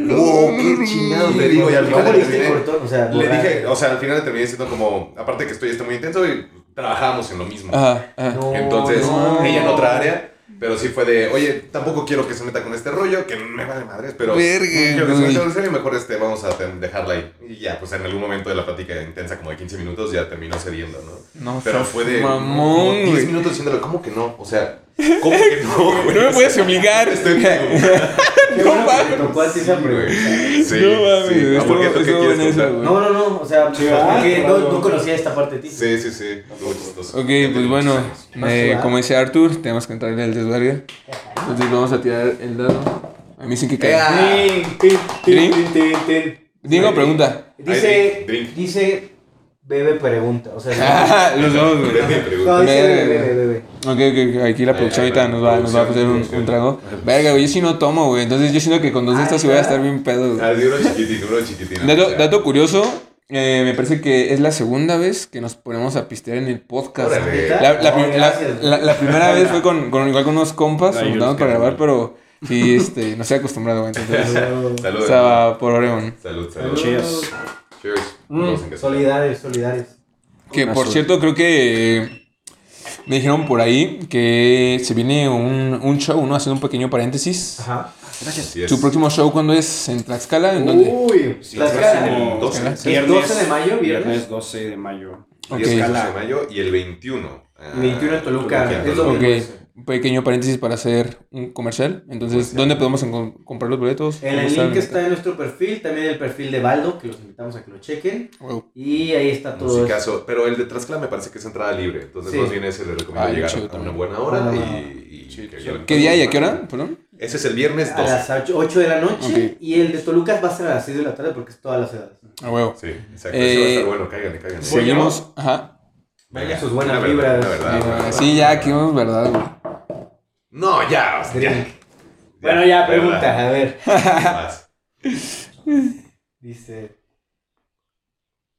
No, qué chingados le digo, y al final ¿Cómo le terminé? O sea, le dije, o sea, al final le terminé diciendo como, aparte que estoy está muy intenso y trabajábamos en lo mismo. Ajá, ajá. No, Entonces, no. ella en otra área, pero sí fue de, oye, tampoco quiero que se meta con este rollo, que me vale madres, pero Verga, quiero que se meta con serio, mejor este, vamos a dejarla ahí. Y ya, pues en algún momento de la plática intensa, como de 15 minutos, ya terminó cediendo, ¿no? No, Pero fue de Mamón, 10 güey. minutos diciéndole, ¿cómo que no? O sea, ¿cómo que no, güey? No me puedes obligar. Estoy No bueno mames. tocó esa pregunta. Sí, No mames, sí. Ah, ¿Por qué tú qué quieres esa. No, no, no. O sea, porque no, no conocía esta parte de ti. Sí, sí, sí. Ok, pues bueno, eh, como dice Arthur, tenemos que entrarle al desvergue. Entonces vamos a tirar el dado. A mí sí que cae. Digo, pregunta. Dice, dice, bebe pregunta. O sea, Los dos, güey. No, pregunta. dice bebe, bebe, bebe. Ok, ok, aquí la producción ahorita nos va, nos va a hacer un, un trago. Verga, güey, yo sí no tomo, güey. Entonces yo siento que con dos de estas sí voy a estar bien pedo. güey. Ah, sí, uno chiquitín, uno chiquitín. Dato, curioso, eh, me parece que es la segunda vez que nos ponemos a pistear en el podcast. La, la, No, la- la- la primera vez fue con, con igual con unos compas, nos juntamos para grabar, pero sí, este, no estoy acostumbrado, güey. Entonces, Salud. estaba por Oregon. Salud, salud. Cheers. Cheers. Mm, en casa. solidarios, solidarios. Que Una por cierto, creo que eh, me dijeron por ahí que se viene un, un show, ¿no? Haciendo un pequeño paréntesis. Ajá. Gracias. ¿Su próximo show cuándo es? ¿En Tlaxcala? ¿En dónde? Uy, Sí, Tlaxcala. próximo- 12. ¿Es 12 de mayo, viernes? 12 de mayo. Ok. Y es 12 Escala. de mayo y el 21. ah, 21 en Toluca. en Es Toluca. domingo. Ok. Un pequeño paréntesis para hacer un comercial. Entonces. ¿dónde podemos comprar los boletos? En ¿Cómo el link está en nuestro perfil, también el perfil de Baldo, que los invitamos a que lo chequen. Wow. Y ahí está todo. Musicazo. Pero el de Tlaxcala me parece que es entrada libre. Entonces, Sí. más bien ese le recomiendo Ah, llegar chido a una buena hora Ah, y, y chido. que ¿Qué día y a qué hora? Perdón. Ese es el viernes A 12. las 8 de la noche. Y el de Toluca va a ser a las 6 de la tarde porque es todas las edades. A huevo. Sí, exacto. Ese va a estar bueno. Cáiganle, cáiganle. Seguimos. Ajá. Venga, sus buenas verdad, vibras. verdad, verdad. sí, ya, aquí vamos, ¿verdad, güey? No, ya, o sea, ya. Bueno, ya, pregunta, a ver. Dice.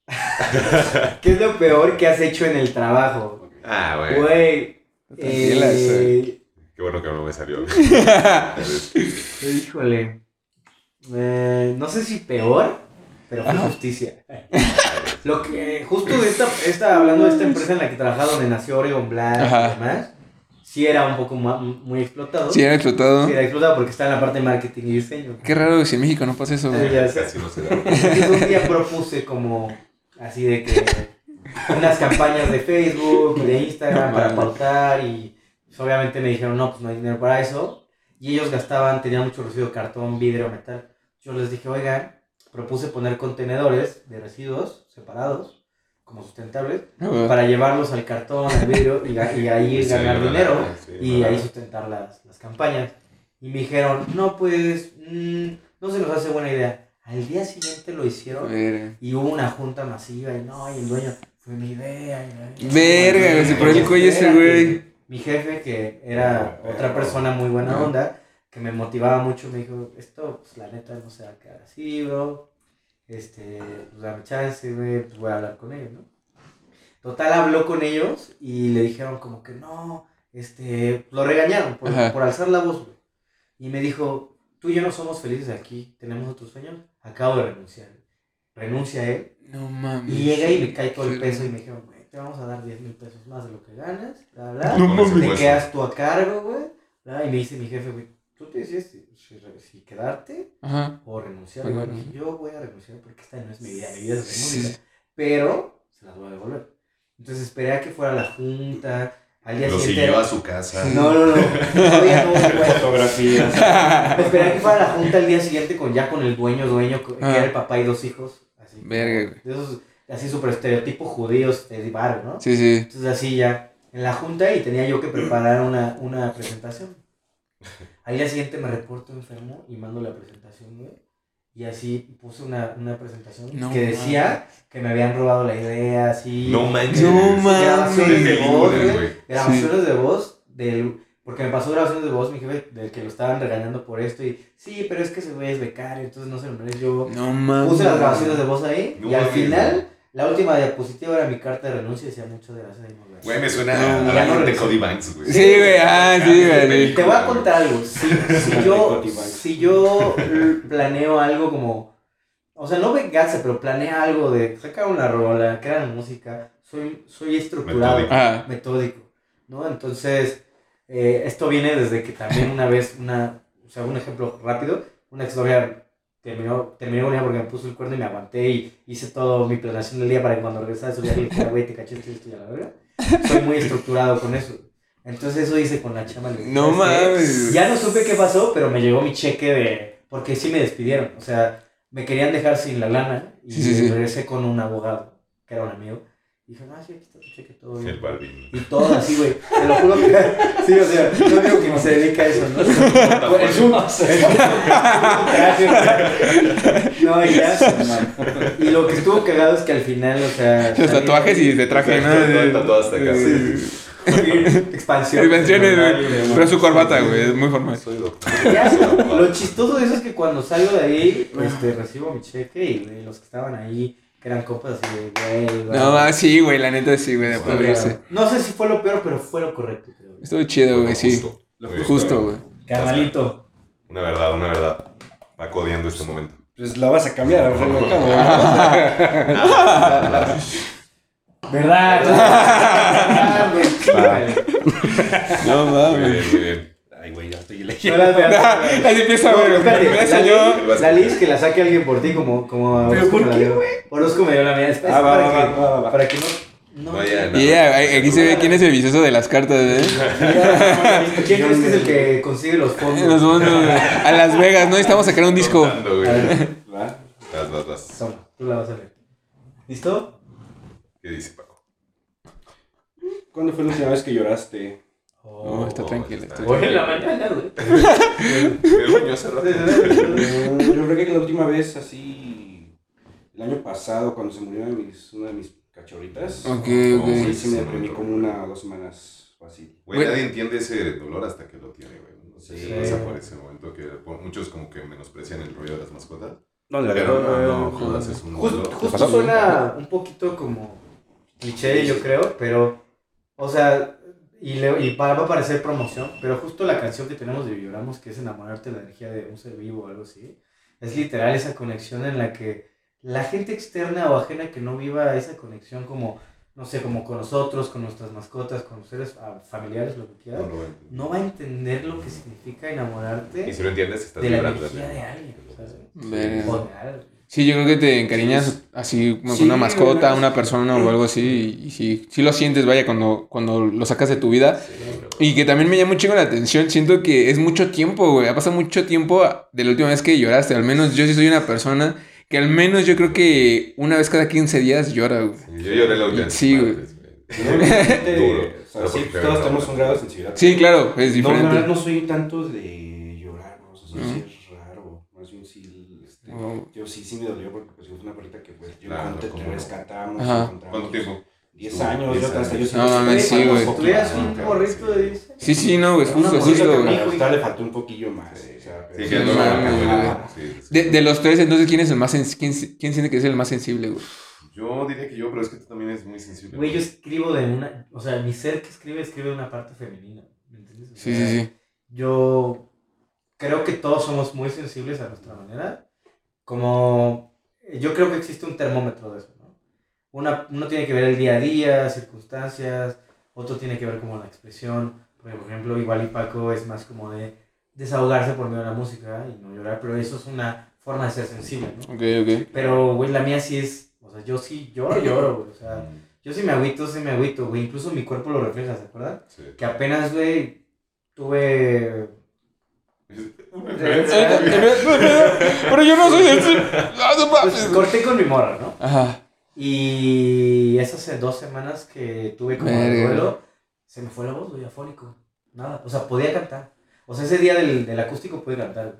¿Qué es lo peor que has hecho en el trabajo? Ah, bueno. Güey. Tranquila, eh, Qué bueno que no me salió. híjole. Eh, no sé si peor, pero fue Ajá. justicia. Lo que, justo de esta, esta, hablando de esta empresa en la que trabajaba, donde nació Oregon Black Ajá. y demás, sí era un poco muy explotado. Sí, han explotado. Sí, era explotado porque está en la parte de marketing y diseño. Qué raro si en México no pasa eso, güey. ya. Casi no se da. Un día propuse como así de que unas campañas de Facebook, de Instagram No para pautar y pues, obviamente me dijeron no, pues no hay dinero para eso y ellos gastaban, tenían mucho residuo de cartón, vidrio, metal. Yo les dije, oigan, propuse poner contenedores de residuos separados como sustentables Ah, para llevarlos al cartón, al vidrio y, y ahí Sí, ganar dinero sí, y ahí sustentar las, las campañas. Y me dijeron, no, pues, mm, no se nos hace buena idea. Al día siguiente lo hicieron Verga. y hubo una junta masiva y no, y el dueño, fue mi idea. y- Verga, se pone el cuello ese güey. Mi jefe, que era otra persona muy buena onda, que me motivaba mucho, me dijo, esto, pues la neta no se va a quedar así, bro. Este, pues dame chance, güey, pues voy a hablar con ellos, ¿no? Total, habló con ellos y le dijeron como que no, este, lo regañaron por, por alzar la voz, güey. Y me dijo, tú y yo no somos felices aquí, tenemos otros sueños, acabo de renunciar. Renuncia él No mames. y llega y me cae todo el peso y me dijeron, güey, te vamos a dar 10 mil pesos más de lo que ganas, bla, bla. No mames. Te quedas tú a cargo, güey. Y me dice mi jefe, güey, tú te decides si, si, quedarte Ajá. o renunciar. Bueno, Y bueno. dije, yo voy a renunciar porque esta no es mi vida, mi vida es de Sí. música. Pero se las voy a devolver. Entonces esperé a que fuera la junta, al día Lo siguiente. siguió a su casa. No, no, no. Todavía no, güey. Fotografías. Esperé a que fuera la junta el día siguiente con ya con el dueño, dueño, que Ah. era el papá y dos hijos. Así. Verga, güey. De esos, así súper estereotipo judíos de bar, ¿no? Sí, sí. Entonces así ya, en la junta y tenía yo que preparar una, una presentación. Al día siguiente me reporto enfermo y mando la presentación, güey. Y así puse una, una presentación No que decía que me habían robado la idea, así. No manches. No. Grabaciones de voz, güey. Grabaciones de voz del... Porque me pasó grabaciones de voz mi jefe del que lo estaban regañando por esto y sí, pero es que ese güey es becario, entonces no se lo merece yo. No mames. Puse las grabaciones de voz ahí No y al final la última diapositiva era mi carta de renuncia y decía gracias. y nos Güey, me vemos". suena No, a la no de. Cody Banks, güey. Sí, güey, ah, sí, güey. sí. Te voy a contar algo. Si, si yo, si yo planeo algo como. O sea, no venganza, pero planeo algo de sacar una rola, crear música. Soy, soy estructurado, Metódico. Metódico. ¿no? Entonces, eh, esto viene desde que también una vez, una. O sea, un ejemplo rápido. Una exnovia terminó, terminó ella porque me puso el cuerno y me aguanté y hice todo mi planeación del día para que cuando regresara su viaje dijera, güey, te caché esto y esto la verga. Soy muy estructurado con eso. Entonces, eso hice con la chama. No "¿Sabes qué? mames. Ya no supe qué pasó, pero me llegó mi cheque de... Porque sí me despidieron. O sea, me querían dejar sin la lana y Sí, sí, sí. regresé con un abogado, que era un amigo. Y dije, no, sí, aquí está tu cheque, todo bien. El Barbie. Y todo así, güey. Te lo juro que... Sí, o sea, no digo que no se dedica a eso, ¿no? Es un... Gracias. No, y ya. Y lo que estuvo cagado es que al final, o sea... Los tatuajes y de traje, ¿no? tatuado hasta acá. Sí. Expansión. Invenciones, güey. Pero su corbata, güey, es muy formal. Soy doctor. Ya, lo, lo chistoso de eso es que cuando salgo de ahí, este, recibo mi cheque y los que estaban ahí, eran compas así de, güey, güey. No, ah, sí, güey, la neta sí, güey, de. No sé si fue lo peor, pero fue lo correcto, creo. güey. Estuvo chido, güey, sí. Justo. Muy güey. Carnalito. Una verdad, una verdad. Va codiando este momento. Pues la vas a cambiar, al cabo. ¿Verdad? Güey. No Muy mames. bien, muy bien. Güey, No leyendo. las veas. Así empieza, No, güey. espérate, Me la Liz que la saque alguien por ti como, como ¿Pero por qué, dio. Orozco me dio la mía. Ah, va, para, va, para que no, No. Vaya, Y ya, aquí se ve quién es el vicioso de las cartas, ¿eh? ¿Quién crees que es el que consigue los fondos? Nos vamos a Las Vegas, ¿no? Necesitamos sacar un disco. Contando, güey. A ver, ¿Va? Vas, vas, vas. toma, tú la vas a ver. ¿Listo? ¿Qué dice Paco? ¿Cuándo fue la última vez que lloraste? No, está Oh, tranquilo. está está Hoy tranquilo. en la mañana, güey. Eh, Yo creo que la última vez, así, el año pasado, cuando se murió mis, una de mis cachorritas, Ok, sí, ok. sí me deprimí como una o dos semanas o así. Güey, nadie entiende ese dolor hasta que lo tiene, güey. No sé Sí. qué pasa por ese momento que por- muchos como que menosprecian el rollo de las mascotas. No, la Pero verdad, no, no, jodas, es un Justo, dolor. justo suena un poquito como cliché, yo creo, pero, o sea, y, le- y para, va a parecer promoción, pero justo la canción que tenemos de Lloramos, que es enamorarte de la energía de un ser vivo o algo así, es literal esa conexión en la que la gente externa o ajena que no viva esa conexión como, no sé, como con nosotros, con nuestras mascotas, con los seres familiares, lo que quieras, no va a entender lo que significa enamorarte Y si lo entiendes, estás de la energía de alguien. O de algo. Sí, yo creo que te encariñas así como con una mascota, una- persona o algo así. Y, y sí, sí lo sientes, vaya, cuando, cuando lo sacas de tu vida. Sí. Y que también me llama un chingo la atención. Siento que es mucho tiempo, güey. Ha pasado mucho tiempo de la última vez que lloraste. Al menos yo sí soy una persona que al menos yo creo que una vez cada 15 días llora, güey. Sí, Yo lloré la última vez. Sí, güey. Duro. o sea, sí, todos no, tenemos no, un grado de no. sensibilidad. Sí, claro, es No, diferente. verdad no soy tanto de llorar, o sea, Ujú. sí es raro, más bien sí, este, Wow. yo sí, sí me dolió porque pues fue una perrita que pues yo Claro, encontré, no. rescatamos, Ajá. encontramos. ¿Cuánto tiempo? 10 años, yo hasta yo años. sí No me- mames, sí, güey. Tuvieras un morrito sí. de 10 años. Sí, sí, no, güey, justo, justo, güey. Ahorita le faltó un poquillo más. o sea, pero Sí, sí. De, de los tres, entonces, ¿quién es el más quién, quién siente que es el más sensible, güey? Yo diría que yo, pero es que tú también eres muy sensible. Güey, yo escribo de una. O sea, mi ser que escribe, escribe de una parte femenina. ¿Me entiendes? O Sí, sí, sí. Yo creo que todos somos muy sensibles a nuestra manera. Como. Yo creo que existe un termómetro de eso, ¿no? Una, uno tiene que ver el día a día, circunstancias. Otro tiene que ver como la expresión. Porque, por ejemplo, igual y Paco es más como de desahogarse por medio de la música y no llorar. Pero eso es una forma de ser sensible, ¿no? Ok, ok. Pero, güey, la mía sí es. O sea, yo sí lloro, lloro, güey. O sea, Mm, yo sí me agüito, sí me agüito, güey. Incluso mi cuerpo lo refleja, ¿se acuerdan? sí. Que apenas, güey, tuve. Pero yo no soy. No, no Pues corté con mi morra, ¿no? Ajá. Y esas dos semanas que tuve como de Verga. duelo, se me fue la voz, güey, afónico. Nada. O sea, podía cantar. O sea, ese día del, del acústico pude cantar.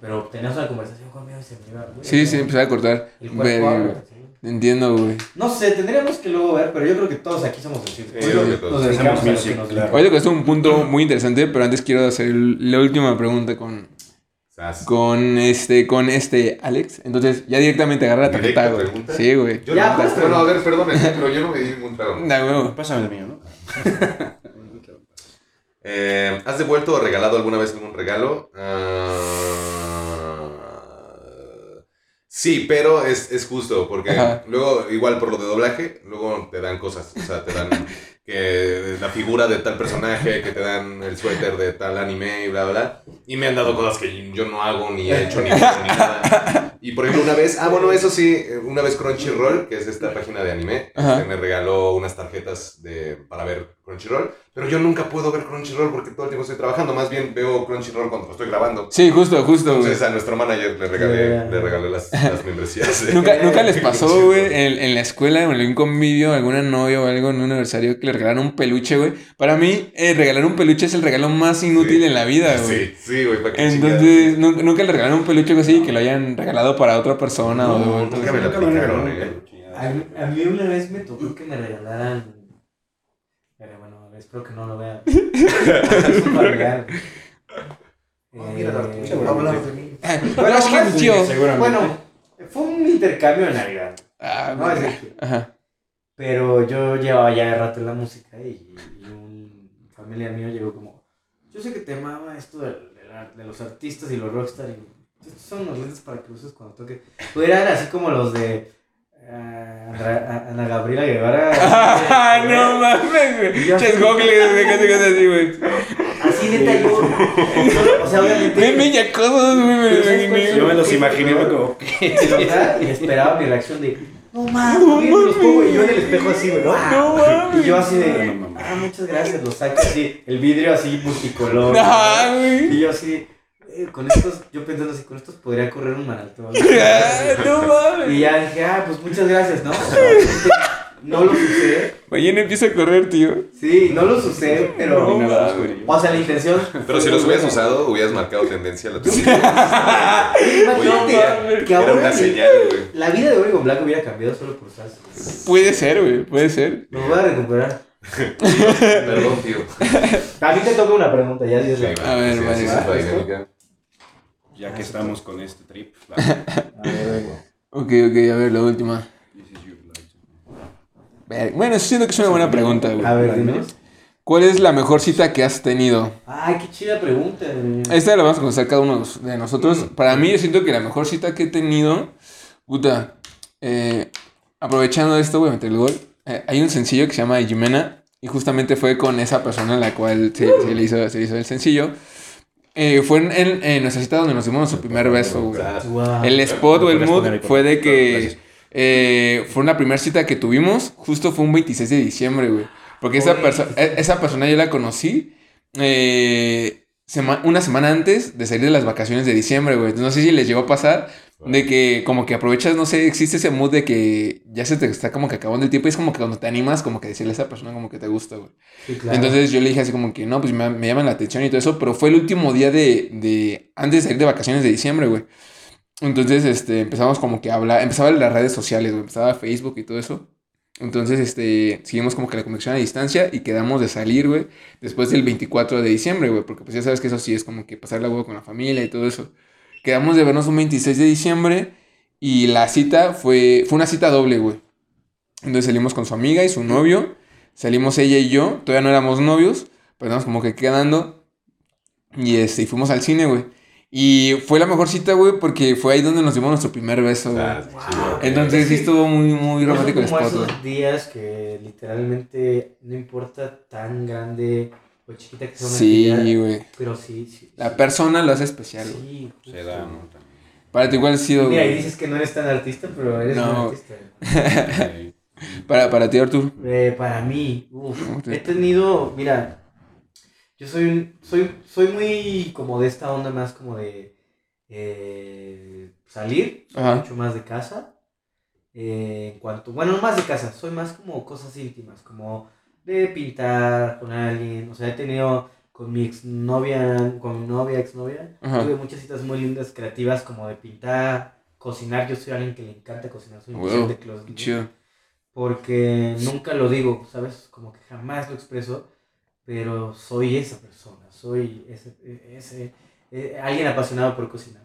Pero tenías una conversación conmigo y se me iba. güey, Sí, sí, empecé a cortar. El cuerpo Entiendo, güey. No sé, tendríamos que luego ver, pero yo creo que todos aquí somos sensibles. Sí, creo que todos nos dedicamos a que nos music, claro. Ahorita que es un punto muy interesante, pero antes quiero hacer la última pregunta con, Sas. con este, con este Alex. Entonces, ya directamente agarra la tarjeta. Sí, güey. Yo Ya, no, pues, bueno, a ver, perdónenme, pero yo no me di ningún trago. Da, güey. Pásame el mío, ¿no? Eh, ¿Has devuelto o regalado alguna vez algún regalo? Ah, sí, pero es, es justo, porque Ajá. luego, igual por lo de doblaje, luego te dan cosas. O sea, te dan que la figura de tal personaje, que te dan el suéter de tal anime y bla, bla. Y me han dado cosas que yo no hago, ni he hecho, ni, ni nada. Y por ejemplo, una vez, ah, bueno, eso sí, una vez Crunchyroll, que es esta página de anime, este, me regaló unas tarjetas de, para ver Crunchyroll. Pero yo nunca puedo ver Crunchyroll porque todo el tiempo estoy trabajando. Más bien veo Crunchyroll cuando estoy grabando. Sí, justo, justo, güey. Entonces a nuestro manager le regalé, Yeah. le regalé las, las membresías. de- ¿Nunca, nunca les pasó, Crunchyroll. güey, en, en la escuela o en algún convivio, alguna novia o algo en un aniversario que le regalaron un peluche, güey? Para mí, eh, regalar un peluche es el regalo más inútil Sí. en la vida, güey. Sí, sí, güey, para que Entonces, ¿nunca, nunca le regalaron un peluche así que lo hayan regalado para otra persona o No, devuelto? nunca me la Nunca me aplicaron, regalaron eh. A mí, a mí una vez me tocó que me regalaran. Espero que no lo vean. Es un familiar. Oh, mira, Arturo, Eh, seguramente. habla de mí. Ah, Bueno, es que, más- tío. Bueno, fue un intercambio de Navidad. Ah, No, es Ajá. Pero yo llevaba ya de rato en la música y, y un familiar mío llegó como, yo sé que te mama esto de, de la- de los artistas y los rockstar y estos son los lentes para que uses cuando toques. Pues eran así como los de ah, Andra- Ana Gabriela Guevara. Ah, no mames, güey. Ches gogles, güey, casi casi así, güey. Así neta yo. O sea, obviamente. Güey, me lo Pero ¿sabes cuál imaginé. es Yo me los imaginé como y esperaba mi reacción de, no mames, no, los pongo y yo en el espejo así, güey, no, No mames. Y yo así de, No, no, no. ah, muchas gracias, lo saco así, el vidrio así multicolor. Ah, güey. Y yo así, eh, con estos, yo pensando así, con estos podría correr un maratón. Ah, No mames. Y ya dije, ah, pues muchas gracias, ¿no? O sea, obviamente, no los usé, Mañana empieza a correr, tío. sí, no los usé, pero, No, nada, mames. o sea, la intención. Pero si los hubieras usado, hubieras marcado tendencia a la tuya. Imagínate Oye, que Era ahora una mi- señal, güey. la vida de Oregon Black hubiera cambiado solo por usarse. Puede ser, güey, puede ser. Los voy a recuperar. Perdón, tío. A mí te toca una pregunta, ya Dios Sí, A ver, sí, vale. así es la dinámica. Ya que estamos con este trip. la- A ver. Ok, ok, a ver, la última. this is your life. Ver- Bueno, siento que es una buena pregunta, güey. A ver, dinos. ¿Cuál es la mejor cita que has tenido? Ay, qué chida pregunta. güey. Esta la vamos a conocer cada uno de nosotros. Para mí, yo siento que la mejor cita que he tenido, puta, eh, aprovechando esto, voy a meter el gol. Eh, hay un sencillo que se llama Jimena y justamente fue con esa persona a la cual se, se le, hizo, se le hizo el sencillo. Eh, fue en, en- en nuestra cita donde nos dimos nuestro primer beso, güey. El spot o el mood fue de que eh, fue una primera cita que tuvimos, justo fue un 26 de diciembre, güey. Porque esa, perso- e- esa persona yo la conocí eh, sema- una semana antes de salir de las vacaciones de diciembre, güey. No sé si les llegó a pasar de que como que aprovechas, no sé, existe ese mood de que ya se te está como que acabando el tiempo y es como que cuando te animas como que decirle a esa persona como que te gusta, güey. Sí, claro. Entonces yo le dije así como que no, pues me, me llaman la atención y todo eso, pero fue el último día de, de antes de salir de vacaciones de diciembre, güey. Entonces, este, empezamos como que a hablar, empezaba las redes sociales, güey, empezaba Facebook y todo eso. Entonces, este, seguimos como que la conexión a distancia y quedamos de salir, güey, después del 24 de diciembre, güey, porque pues ya sabes que eso sí es como que pasar la huevo con la familia y todo eso. Quedamos de vernos un 26 de diciembre y la cita fue, fue una cita doble, güey. Entonces salimos con su amiga y su novio, salimos ella y yo, todavía no éramos novios, pero estábamos como que quedando y, este, y fuimos al cine, güey. Y fue la mejor cita, güey, porque fue ahí donde nos dimos nuestro primer beso, güey. Ah, Wow. Entonces sí estuvo muy, muy romántico el como spot, esos días que literalmente no importa tan grande o chiquita que sea una Sí, güey. pero sí, sí. La sí. persona lo hace especial, güey. Sí, justo. Se da, ¿no? También. Para ti, ¿cuál ha sido, Mira, y dices que no eres tan artista, pero eres No. un artista. Sí. Para, para ti, Artur. Eh, para mí, uf, ¿Cómo te- he tenido, mira, yo soy, un- soy, soy muy como de esta onda más como de eh, salir, Ajá. mucho más de casa. eh, en cuanto, bueno, no más de casa, soy más como cosas íntimas, como de pintar con alguien, o sea, he tenido con mi exnovia, con mi novia, exnovia, Ajá. tuve muchas citas muy lindas, creativas, como de pintar, cocinar, yo soy alguien que le encanta cocinar, soy un Wow, de closet, porque nunca lo digo, ¿sabes? Como que jamás lo expreso, pero soy esa persona, soy ese, ese eh, alguien apasionado por cocinar.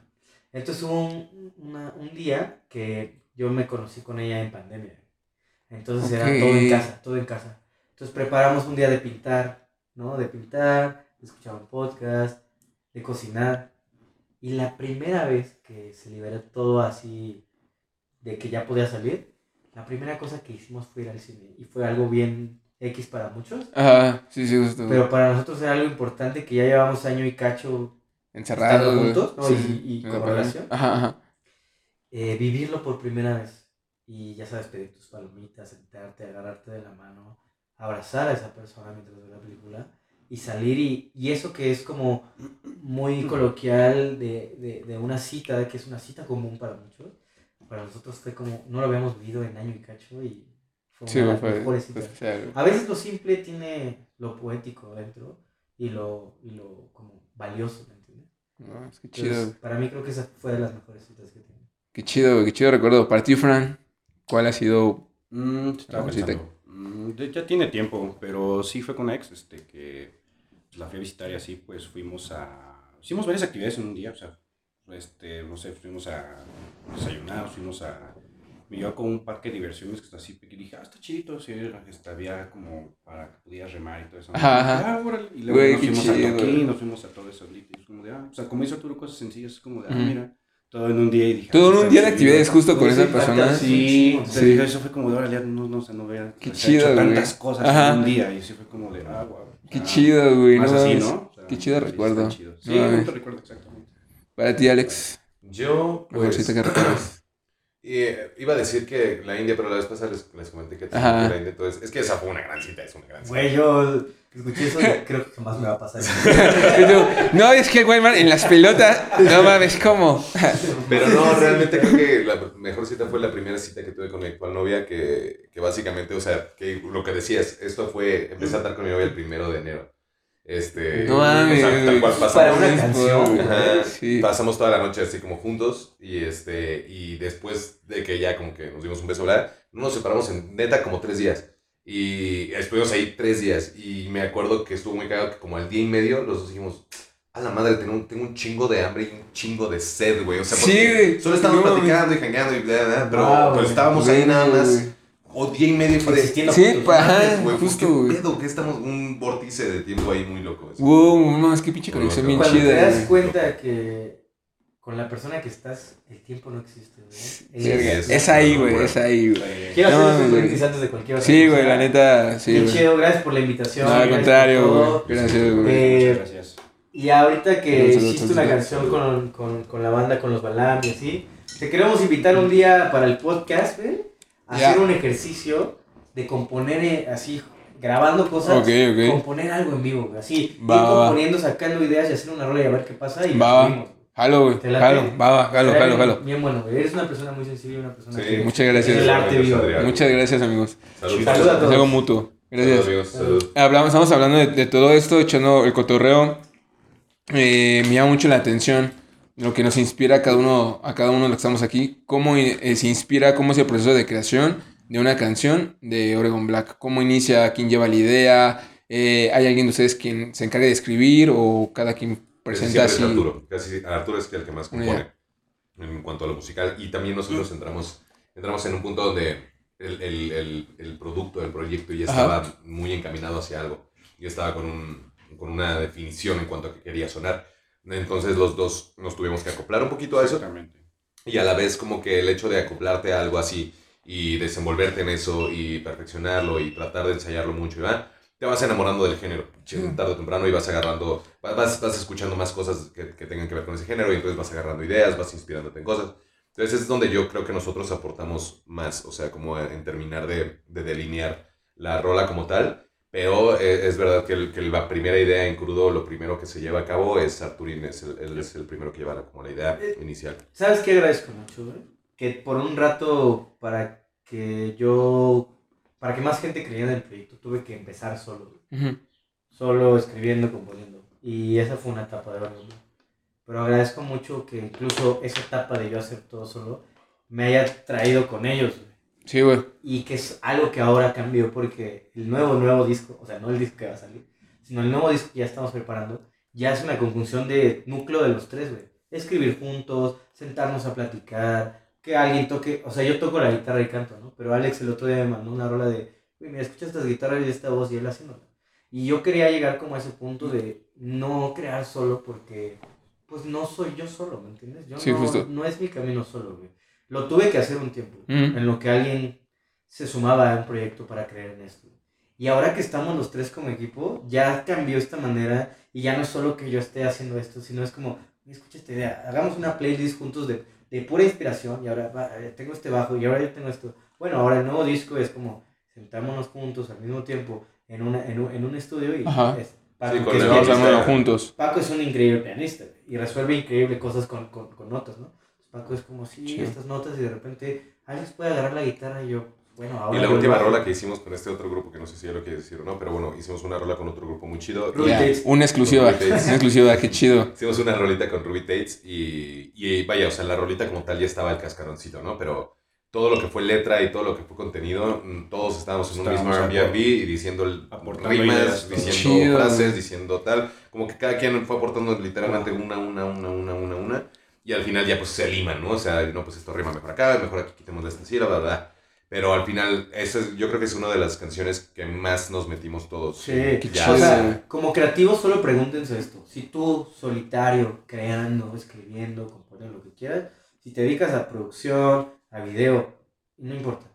Entonces hubo un, una- un día que yo me conocí con ella en pandemia. Entonces era todo en casa, todo en casa. Entonces preparamos un día de pintar, ¿no? De pintar, de escuchar un podcast, de cocinar. Y la primera vez que se liberó todo así, de que ya podía salir, la primera cosa que hicimos fue ir al cine. Y fue algo bien X para muchos. Ajá, sí, sí, justo. Pero para nosotros era algo importante que ya llevamos año y cacho Encerrado, estando güey. juntos, ¿no? Sí, Y- y con relación. Ajá, ajá. eh, vivirlo por primera vez. Y ya sabes, pedir tus palomitas, sentarte, agarrarte de la mano, abrazar a esa persona mientras ve la película y salir. Y, y eso que es como muy coloquial de, de, de una cita, que es una cita común para muchos, para nosotros fue como, no lo habíamos vivido en año y cacho y fue Sí, una de las fue, mejores citas. A veces lo simple tiene lo poético dentro y lo, y lo como valioso, ¿me entiendes? No, es que Entonces, chido, güey. para mí creo que esa fue de las mejores citas que tengo. Qué chido, qué chido recuerdo. Para ti, Fran, ¿cuál ha sido? Mm, estaba Ah, Mm, ya tiene tiempo, pero sí fue con ex, este, que la fui a visitar y así, pues fuimos a... Hicimos varias actividades en un día, o sea, este, no sé, fuimos a desayunar, fuimos a... Me llevó con un parque de diversiones que está así, y dije, ah, está chidito, sí, este, había como para que pudieras remar y todo eso. Ajá. "Ah, órale", Y luego Güey, nos fuimos chido, a Toquín, nos fuimos a todo eso, y es como de, ah, o sea, como hizo Arturo cosas sencillas, es como de, ah, mira, todo en un día y dije, Todo ah, en un día de actividades justo con esa persona. Sí, Sí. o sea, eso fue como de órale, no, no, o sea, no vean. Qué chido, hecho güey. tantas cosas Ajá. en un día y sí fue como de, ah, wow. Qué chido, güey. Más no así, mames. ¿no? O sea, Qué chido recuerdo. chido. Sí, No te recuerdo exactamente. Para ti, Alex, Yo, pues, cita que recuerdas. Y, eh, iba a decir que la India, pero la vez pasada les, les comenté que, la India, entonces, es que esa fue una gran cita, es una gran cita. Güey, yo escuché eso y creo que jamás me va a pasar. No, es que, güey, man, en las pelotas, no mames, ¿cómo? Pero no, realmente creo que la mejor cita fue la primera cita que tuve con mi actual novia, que, que básicamente, o sea, que lo que decías, esto fue, empecé a estar con mi novia el primero de enero. Este, No mames, o sea, tal cual pasamos, Para una canción. Ajá, Sí. pasamos toda la noche así como juntos y este, y después de que ya como que nos dimos un beso, ¿verdad? No nos separamos en neta como tres días. Y estuvimos ahí tres días y me acuerdo que estuvo muy cagado que como al día y medio los dos dijimos, a la madre, tengo un, tengo un chingo de hambre y un chingo de sed, güey. O sea, Sí, solo estábamos No, platicando y jangueando y bla, bla, pero Wow, pues güey. estábamos ahí nada más. Güey. O día y medio fue de... Existiendo Sí, juntos, ¿no? ajá. "Mames, güey, pues, justo, ¿qué güey. pedo? que estamos un vórtice de tiempo ahí muy loco. eso. Wow, no, es que pinche conexión bien Cuando te chida. das cuenta que con la persona que estás, el tiempo no existe, güey. Sí, Es- es- Es ahí, güey, es ahí, güey. Quiero No, hacer güey. paréntesis antes de cualquier otra Sí, güey, la neta, sí, güey. chido, gracias por la invitación. No, al gracias contrario, güey. Gracias, güey. Eh, Muchas gracias. Y ahorita que hiciste una canción con, con, con la banda, con los Balam y así, te queremos invitar un día para el podcast, güey, hacer un ejercicio de componer eh, así, grabando cosas, Ok, ok. componer algo en vivo, así, Va, ir va, va. componiendo, sacando ideas y hacer una rola y a ver qué pasa y Va. Jalo, güey. Jalo, va, va, jalo, jalo, bien- jalo. Bien bueno, güey. Eres una persona muy sensible, una persona Sí. que... Muchas gracias. El arte vivo. Muchas gracias, amigos. Salud. Salud a Es todos. algo mutuo. Gracias. Salud, amigos. Salud. Hablamos, estamos hablando de, de todo esto, echando el cotorreo. Eh, me llama mucho la atención lo que nos inspira a cada uno, a cada uno de los que estamos aquí. Cómo eh, se inspira, cómo es el proceso de creación de una canción de Oregon Black. Cómo inicia, quién lleva la idea. Eh, ¿Hay alguien de ustedes quien se encargue de escribir o cada quien presenta siempre es así? Arturo. Casi Arturo es el que más compone en cuanto a lo musical. Y también nosotros entramos, entramos en un punto donde el, el, el, el producto del proyecto ya Ajá. estaba muy encaminado hacia algo. Ya estaba con, un, con una definición en cuanto a que quería sonar. Entonces los dos nos tuvimos que acoplar un poquito a eso. Exactamente. Y a la vez como que el hecho de acoplarte a algo así y desenvolverte en eso y perfeccionarlo y tratar de ensayarlo mucho, ¿verdad? te vas enamorando del género, tarde o temprano, y vas agarrando, vas, vas, vas escuchando más cosas que, que tengan que ver con ese género, y entonces vas agarrando ideas, vas inspirándote en cosas. Entonces es donde yo creo que nosotros aportamos más, o sea, como en terminar de, de delinear la rola como tal, pero eh, es verdad que, el- que la primera idea en crudo, lo primero que se lleva a cabo es Arturín, es el, él es el primero que lleva la- como la idea inicial. ¿Sabes qué agradezco mucho, güey? Que por un rato, para que yo, para que más gente creyera en el proyecto, tuve que empezar solo. Solo escribiendo, componiendo. Y esa fue una etapa de güey. Pero agradezco mucho que incluso esa etapa de yo hacer todo solo me haya traído con ellos, güey. Sí, güey. Y que es algo que ahora cambió porque el nuevo, nuevo disco, o sea, no el disco que va a salir, sino el nuevo disco que ya estamos preparando, ya es una conjunción de núcleo de los tres, güey. Escribir juntos, sentarnos a platicar, que alguien toque, o sea, yo toco la guitarra y canto, ¿no? Pero Alex el otro día me mandó una rola de, güey, mira, escucha estas guitarras y esta voz y él haciéndola. Y yo quería llegar como a ese punto de no crear solo porque, pues no soy yo solo, ¿me entiendes? Yo Sí, no, justo. no es mi camino solo, güey. Lo tuve que hacer un tiempo, Ujú. en lo que alguien se sumaba a un proyecto para creer en esto. Y ahora que estamos los tres como equipo, ya cambió esta manera y ya no es solo que yo esté haciendo esto, sino es como, escucha esta idea, hagamos una playlist juntos de, de pura inspiración y ahora va, eh, tengo este bajo y ahora yo tengo esto. Bueno, ahora el nuevo disco es como, sentámonos juntos al mismo tiempo en, una, en, un, en un estudio y es, Paco, Sí, que es pianista, juntos. Paco es un increíble pianista y resuelve increíble cosas con, con, con notas, ¿no? Paco es como, sí, Chido. estas notas y de repente Alex puede agarrar la guitarra y yo, bueno, ahora... Y la última rola que hicimos con este otro grupo, que no sé si ya lo quieres decir o no, pero bueno, hicimos una rola con otro grupo muy chido. Ruby Ya, Tates. Una exclusiva. Una exclusiva, qué chido. Hicimos una rolita con Ruby Tates y, y vaya, o sea, la rolita como tal ya estaba el cascaroncito, ¿no? Pero todo lo que fue letra y todo lo que fue contenido, mm, todos estábamos en un mismo Airbnb y diciendo rimas, diciendo Chido. frases, diciendo tal. Como que cada quien fue aportando literalmente una, una, una, una, una, una. Y al final ya pues se liman, ¿no? O sea, no, pues esto rima mejor acá, mejor aquí quitemos esta sílaba, ¿verdad? Pero al final, esa es, yo creo que es una de las canciones que más nos metimos todos. Sí, Qué chido. o sea, como creativos solo pregúntense esto. Si tú, solitario, creando, escribiendo, componiendo lo que quieras, si te dedicas a producción, a video, no importa.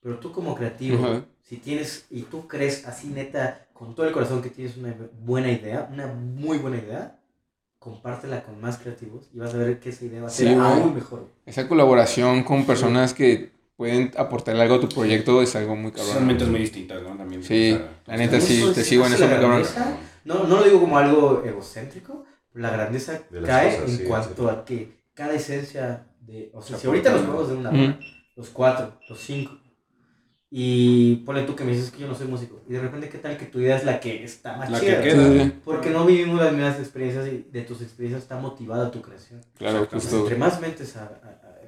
Pero tú como creativo, Ajá. si tienes, y tú crees así neta, con todo el corazón que tienes una buena idea, una muy buena idea, compártela con más creativos y vas a ver que esa idea va a Sí, ser güey. aún mejor. Esa colaboración con personas que pueden aportarle algo a tu proyecto es algo muy cabrón. Son mentes muy distintas, ¿no? También. Sí, la neta sí, te sigo en eso eso es muy la cabrón. grandeza. No, no lo digo como algo egocéntrico, la grandeza cae cosas, en sí, cuanto sí. a que cada esencia de... O sea, Se si ahorita nos vamos de una rola, los cuatro, los cinco, y ponle tú que me dices que yo no soy músico, y de repente qué tal que tu idea es la que está más La que chida, queda. Sí, sí, sí. porque no vivimos las mismas experiencias y de tus experiencias está motivada tu creación. Claro, Entonces, justo. entre más mentes a- a-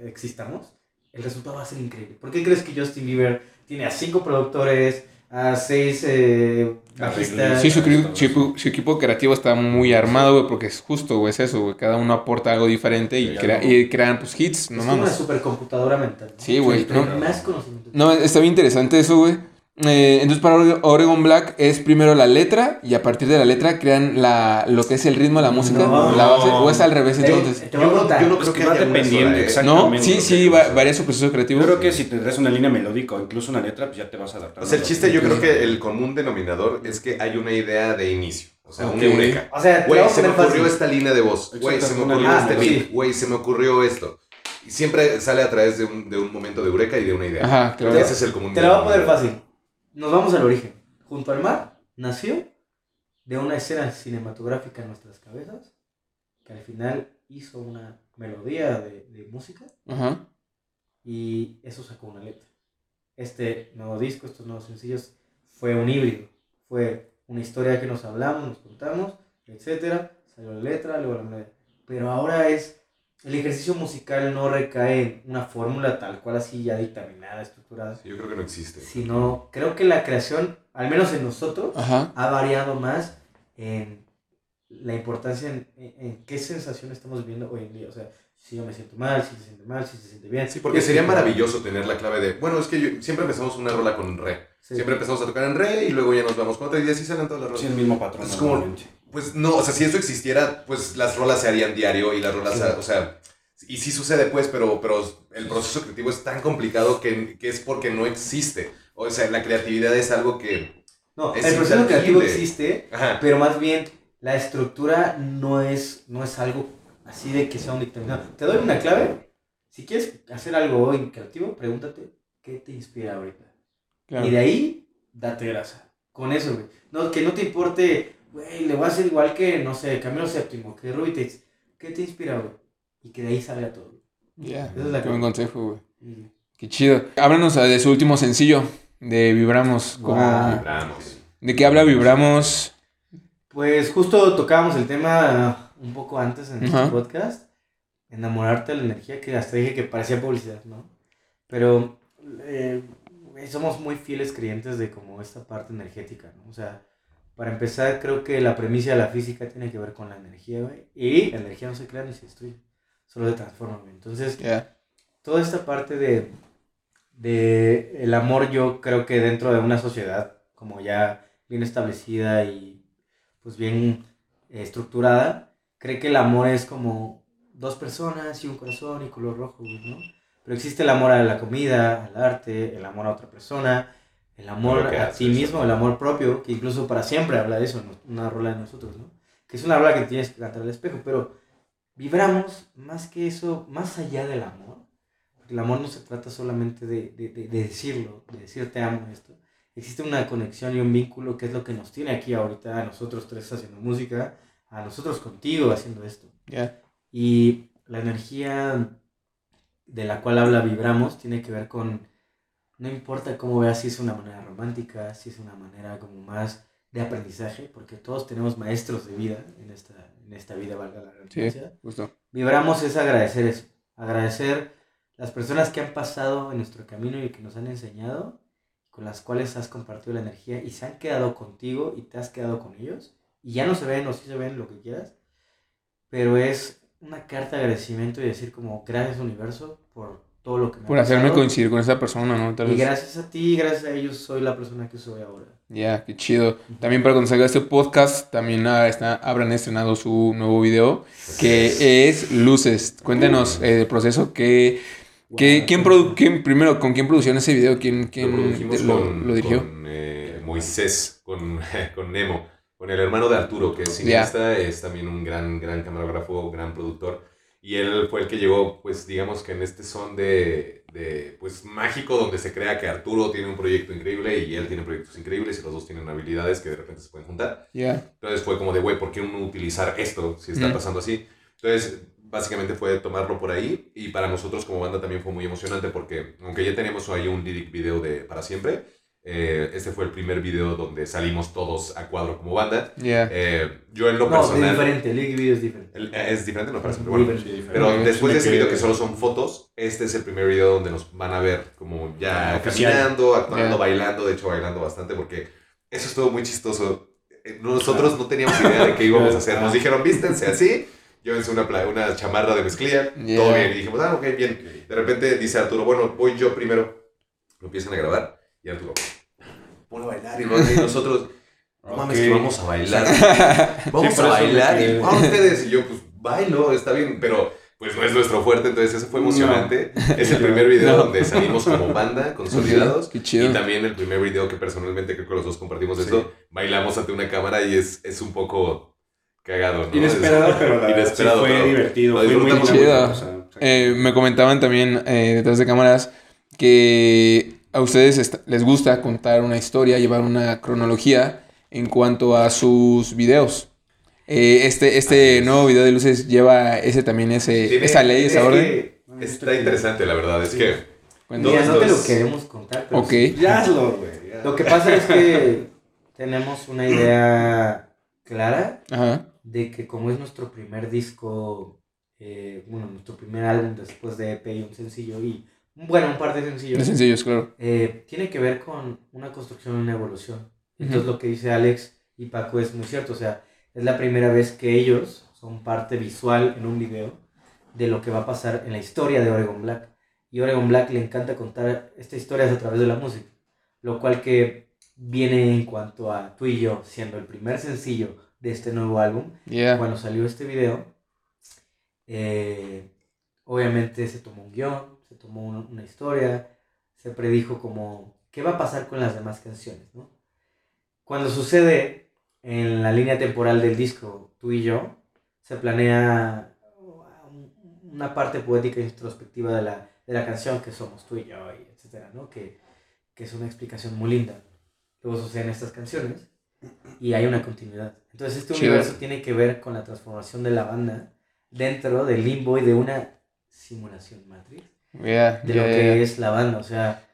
a- existamos, el resultado va a ser increíble. ¿Por qué crees que Justin Bieber tiene a cinco productores, a seis eh, bajistas? Sí, su, su equipo- su equipo creativo está muy armado, güey, porque es justo, güey, es eso, güey. Cada uno aporta algo diferente y, crea- y crean, pues, hits, es no como una mames. supercomputadora mental. ¿no? Sí, güey, ¿no? Más conocimiento. No, está bien interesante eso, güey. Eh, entonces, para Ore- Oregon Black es primero la letra y a partir de la letra crean la, lo que es el ritmo de la música, No. la base, o es al revés, Eh, entonces. a Yo no- yo no Es creo que que va dependiendo, ¿eh? exacto. ¿No? exactamente Sí, sí, va- varía su proceso creativo. Yo creo que si te traes una línea melódica o incluso una letra, pues ya te vas a adaptar. O sea, el chiste yo creo que el común denominador es que hay una idea de inicio. O sea, Ok. una eureka. O sea, te Güey, se me ocurrió fácil. esta línea de voz. Güey, se me ocurrió este de beat. Güey, se me ocurrió esto. Y siempre sale a través de un, de un momento de eureka y de una idea. Ajá, claro. Ese es el común Te la voy a poner fácil. Nos vamos al origen. Junto al mar nació de una escena cinematográfica en nuestras cabezas que al final hizo una melodía de, de música Ajá. y eso sacó una letra. Este nuevo disco, estos nuevos sencillos, fue un híbrido. Fue una historia que nos hablamos, nos contamos, etcétera. Salió la letra, luego la melodía. Pero ahora es. El ejercicio musical no recae en una fórmula tal cual así ya dictaminada, estructurada. Sí, Yo creo que no existe. Sino, creo que la creación, al menos en nosotros, Ajá. ha variado más en la importancia en, en- en qué sensación estamos viviendo hoy en día. O sea, si yo me siento mal, si se siente mal, si se siente bien. Sí, porque sería maravilloso tener la clave de. Bueno, es que yo- siempre empezamos una rola con re. Sí. Siempre empezamos a tocar en re y luego ya nos vamos con otra y así salen todas las rolas. Sí, el mismo patrón. Es como-. Pues no, o sea, si eso existiera, pues las rolas se harían diario y las rolas, Sí. o sea, y sí sucede pues, pero, pero el proceso creativo es tan complicado que, que es porque no existe. O sea, la creatividad es algo que... No, Es el proceso creativo existe, Ajá. pero más bien la estructura no es, no es algo así de que sea un dictaminado. Te doy una clave. Si quieres hacer algo hoy creativo, pregúntate qué te inspira ahorita. Claro. Y de ahí, date grasa. Con eso, güey. No, que no te importe, güey, le voy a hacer igual que, no sé, Camilo Séptimo, que Ruby Tates. ¿Qué te inspira, güey? Y que de ahí salga todo. Ya, Esa es la qué buen consejo, güey. Qué chido. Háblanos ah, de su último sencillo, de Vibramos. ¿Cómo- Guau. Vamos. ¿De qué habla Vibramos? Pues justo tocábamos el tema un poco antes en Ajá. este podcast. Enamorarte de la energía, que hasta dije que parecía publicidad, ¿no? Pero eh, somos muy fieles creyentes de como esta parte energética, ¿no? O sea, para empezar, creo que la premisa de la física tiene que ver con la energía, güey. Y la energía no se crea ni se destruye, solo se transforma, güey. Entonces, toda esta parte de, de el amor yo creo que dentro de una sociedad como ya bien establecida y pues bien eh, estructurada cree que el amor es como dos personas y un corazón y color rojo güey, ¿no? pero existe el amor a la comida al arte el amor a otra persona el amor a haces, ti mismo el amor propio que incluso para siempre habla de eso una rola de nosotros no que es una rola que tienes que cantar al espejo pero vibramos más que eso más allá del amor porque el amor no se trata solamente de, de, de- de decirlo, de decir te amo esto. Existe una conexión y un vínculo que es lo que nos tiene aquí ahorita a nosotros tres haciendo música, a nosotros contigo haciendo esto. Ya. Y la energía de la cual habla Vibramos tiene que ver con, no importa cómo veas si es una manera romántica, si es una manera como más de aprendizaje, porque todos tenemos maestros de vida en esta, en esta vida, valga la Sí, redundancia. justo. Vibramos es agradecer eso, agradecer las personas que han pasado en nuestro camino y que nos han enseñado, con las cuales has compartido la energía y se han quedado contigo y te has quedado con ellos, y ya no se ven o sí se ven lo que quieras, pero es una carta de agradecimiento y decir como gracias universo por todo lo que me ha Por hacerme coincidir con esa persona, ¿no? Tal Y vez. gracias a ti, gracias a ellos soy la persona que soy ahora. Ya, qué chido. También para cuando salga este podcast, también ah, está, habrán estrenado su nuevo video, que es Luces. Cuéntenos eh, el proceso, que, que, Wow. ¿quién, produ- quién- primero, ¿con quién producieron ese video? ¿Quién, quién lo produjimos lo, con, lo dirigió? con, eh, Moisés, con, con Nemo. con el hermano de Arturo, que es cineasta, es también un gran, gran camarógrafo, gran productor. Y él fue el que llegó, pues digamos que en este son de, de, pues mágico, donde se crea que Arturo tiene un proyecto increíble y él tiene proyectos increíbles y los dos tienen habilidades que de repente se pueden juntar. Entonces fue como de, güey, ¿por qué uno utilizar esto si está pasando así? Entonces, básicamente fue tomarlo por ahí y para nosotros como banda también fue muy emocionante porque aunque ya teníamos ahí un lyric video de Para Siempre, eh, este fue el primer video donde salimos todos a cuadro como banda. Eh, yo en lo no, personal... es diferente, el video es diferente. Eh, es diferente, no parece, pero bueno. Pero después de ese video que solo son fotos, este es el primer video donde nos van a ver como ya ah, caminando, actuando, bailando, de hecho bailando bastante porque eso estuvo muy chistoso. Nosotros no teníamos idea de qué íbamos a hacer. Nos dijeron, vístense así llévense una, una chamarra de mezclilla, todo bien. Y dijimos, ah, ok, bien. De repente dice Arturo, bueno, voy yo primero. Lo empiezan a grabar y Arturo, pone a bailar. Y nosotros, no mames, que vamos a bailar. Vamos a bailar. Y vamos ustedes. Y yo, pues, bailo, está bien, pero pues no es nuestro fuerte, entonces eso fue emocionante. Es el primer video donde salimos como banda, consolidados. Qué chido. Y también el primer video que personalmente creo que los dos compartimos eso. Bailamos ante una cámara y es, es un poco cagado, ¿no? Inesperado, pero Inesperado, fue divertido, fue muy chido. Eh, me comentaban también eh, detrás de cámaras que a ustedes les gusta contar una historia, llevar una cronología en cuanto a sus videos. Eh, este este nuevo video de luces lleva ese también ese esa ley, esa orden. está interesante, la verdad, es que Mira, no te lo queremos contar, pero Ok. ya hazlo, güey. Lo que pasa es que tenemos una idea clara Ajá de que como es nuestro primer disco, eh, bueno, nuestro primer álbum después de EP y un sencillo, y bueno, un par de sencillos. De sencillos, claro. Eh, tiene que ver con una construcción una evolución. Entonces lo que dice Alex y Paco es muy cierto, o sea, es la primera vez que ellos son parte visual en un video de lo que va a pasar en la historia de Oregon Black. Y Oregon Black le encanta contar esta historia a través de la música, lo cual que viene en cuanto a tú y yo siendo el primer sencillo de este nuevo álbum. Cuando salió este video, eh, obviamente se tomó un guion, tomó una historia, se predijo como qué va a pasar con las demás canciones, ¿no? Cuando sucede en la línea temporal del disco Tú y yo, se planea una parte poética e introspectiva de la, de la canción que somos tú y yo, y etcétera, ¿no? Que, que es una explicación muy linda. Luego suceden estas canciones y hay una continuidad. Entonces este universo tiene que ver con la transformación de la banda dentro del limbo y de una simulación matriz de lo que es la banda. O sea,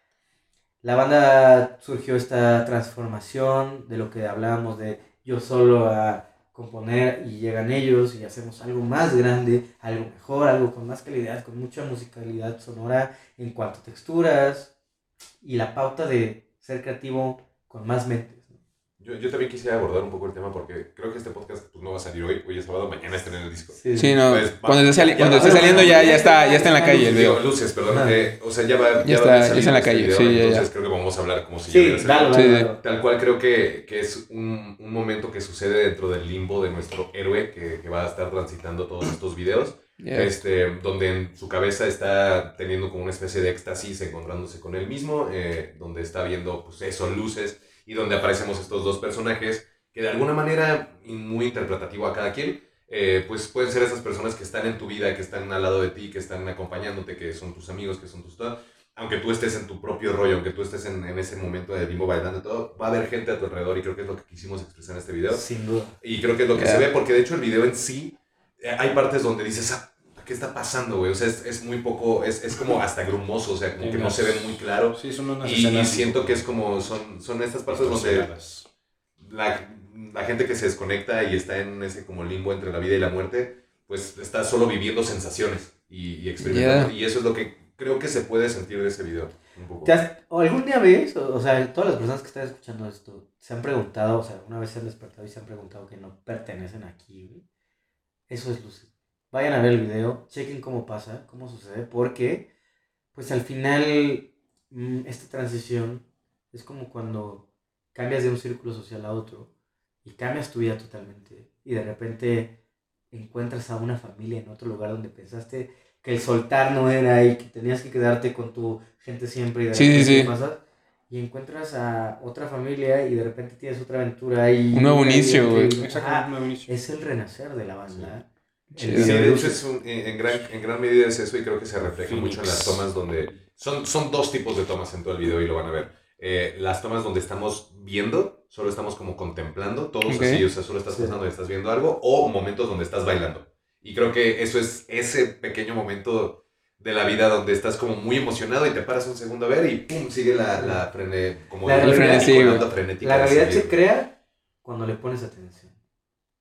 la banda surgió esta transformación de lo que hablábamos de yo solo a componer y llegan ellos y hacemos algo más grande, algo mejor, algo con más calidad, con mucha musicalidad sonora en cuanto a texturas y la pauta de ser creativo con más mente. Yo, yo, también quisiera abordar un poco el tema porque creo que este podcast pues, no va a salir hoy, hoy es sábado, mañana está en el disco. Sí, no. cuando esté, cuando esté saliendo ya, ya, está, ya está en la calle el video. Luces, perdón. Eh, o sea, ya va. Ya, está, ya está en la calle. sí, ya, entonces creo que vamos a hablar como si sí, ya hubiera Tal cual creo que, que es un, un, momento que sucede dentro del limbo de nuestro héroe que, que va a estar transitando todos estos videos. Este, donde en su cabeza está teniendo como una especie de éxtasis, encontrándose con él mismo, eh, donde está viendo, pues eso, luces, y donde aparecemos estos dos personajes que de alguna manera, muy interpretativo a cada quien, eh, pues pueden ser esas personas que están en tu vida, que están al lado de ti, que están acompañándote, que son tus amigos, que son tus... Aunque tú estés en tu propio rollo, aunque tú estés en, en ese momento de limbo bailando y todo, va a haber gente a tu alrededor y creo que es lo que quisimos expresar en este video. Sin duda. Y creo que es lo que se ve, porque de hecho el video en sí, eh, hay partes donde dices, ah, ¿qué está pasando, güey? O sea, es, es muy poco, es, es, como hasta grumoso, o sea, como que no se ve muy claro. Sí, son unas y, y siento que es como, son, son estas partes donde la, la, gente que se desconecta y está en ese como limbo entre la vida y la muerte, pues está solo viviendo sensaciones y, y experimentando. Y eso es lo que creo que se puede sentir de ese video. Un poco. ¿O algún día ves, o, sea, todas las personas que están escuchando esto, se han preguntado, o sea, una vez se han despertado y se han preguntado que no pertenecen aquí, güey? Eso es luz Vayan a ver el video, chequen cómo pasa, cómo sucede, porque pues al final mm, esta transición es como cuando cambias de un círculo social a otro y cambias tu vida totalmente y de repente encuentras a una familia en otro lugar donde pensaste que el soltar no era y que tenías que quedarte con tu gente siempre y de repente sí, sí, pasa y encuentras a otra familia y de repente tienes otra aventura y Un nuevo inicio, güey. Exactamente, un nuevo inicio. Es el renacer de la banda. Sí, de hecho es un- en, gran, en gran medida es eso y creo que se refleja Phoenix. mucho en las tomas donde... Son, son dos tipos de tomas en todo el video y lo van a ver. Eh, las tomas donde estamos viendo, solo estamos como contemplando, todos Ok. así, o sea, solo estás Sí. pensando y estás viendo algo, o momentos donde estás bailando. Y creo que eso es ese pequeño momento de la vida donde estás como muy emocionado y te paras un segundo a ver y pum, sigue la, la frene, como La la realidad- frenética, frenética La realidad se crea cuando le pones atención.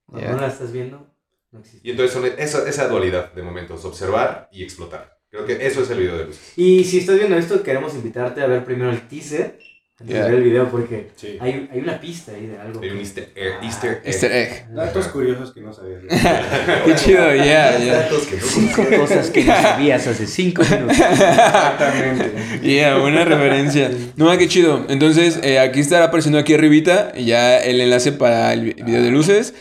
Cuando Ya. no la estás viendo, no existe. Y entonces son esa, esa dualidad de momentos, observar y explotar. Creo que eso es el video de luces. Y si estás viendo esto, queremos invitarte a ver primero el teaser antes Ya. de ver el video porque Sí. hay, hay una pista ahí de algo. Hay un que- easter egg. Ah, Easter egg. Easter egg. Datos curiosos que no sabías. Qué chido, ya, ya. Datos que no Cinco cosas que no sabías hace cinco minutos. Exactamente. Yeah, buena referencia. No, qué chido. Entonces, eh, aquí estará apareciendo aquí arribita ya el enlace para el vi- video de luces.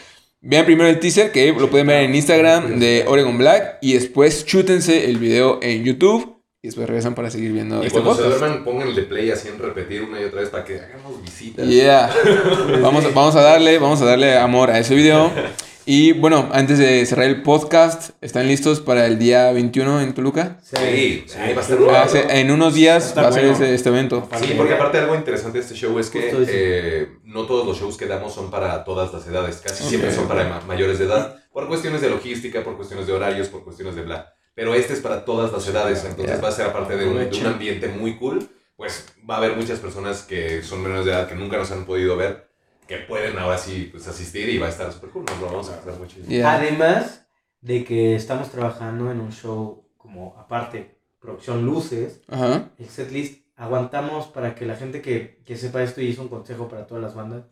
Vean primero el teaser que lo pueden ver en Instagram de Oregon Black y después chútense el video en YouTube y después regresan para seguir viendo Y este cuando se podcast. duerman, pónganle play así en repetir una y otra vez para que hagamos visitas. Yeah. Vamos, vamos a darle, vamos a darle amor a ese video. Y bueno, antes de cerrar el podcast, ¿están listos para el día 21 en Toluca? Sí, sí, va a estar bueno. en unos días Está va a ser bueno. ese- este evento. Sí, porque aparte algo interesante de este show es que eh, no todos los shows que damos son para todas las edades, casi Ok. siempre son para ma- mayores de edad, por cuestiones de logística, por cuestiones de horarios, por cuestiones de bla. Pero este es para todas las edades, entonces Ya. va a ser aparte de un, de un ambiente muy cool, pues va a haber muchas personas que son menores de edad que nunca nos han podido ver, que pueden ahora sí pues, asistir y va a estar súper cool, nos lo vamos a pasar muy chido. Yeah. Además de que estamos trabajando en un show como aparte, producción luces, Ajá. el setlist, aguantamos para que la gente que, que sepa esto y hizo un consejo para todas las bandas,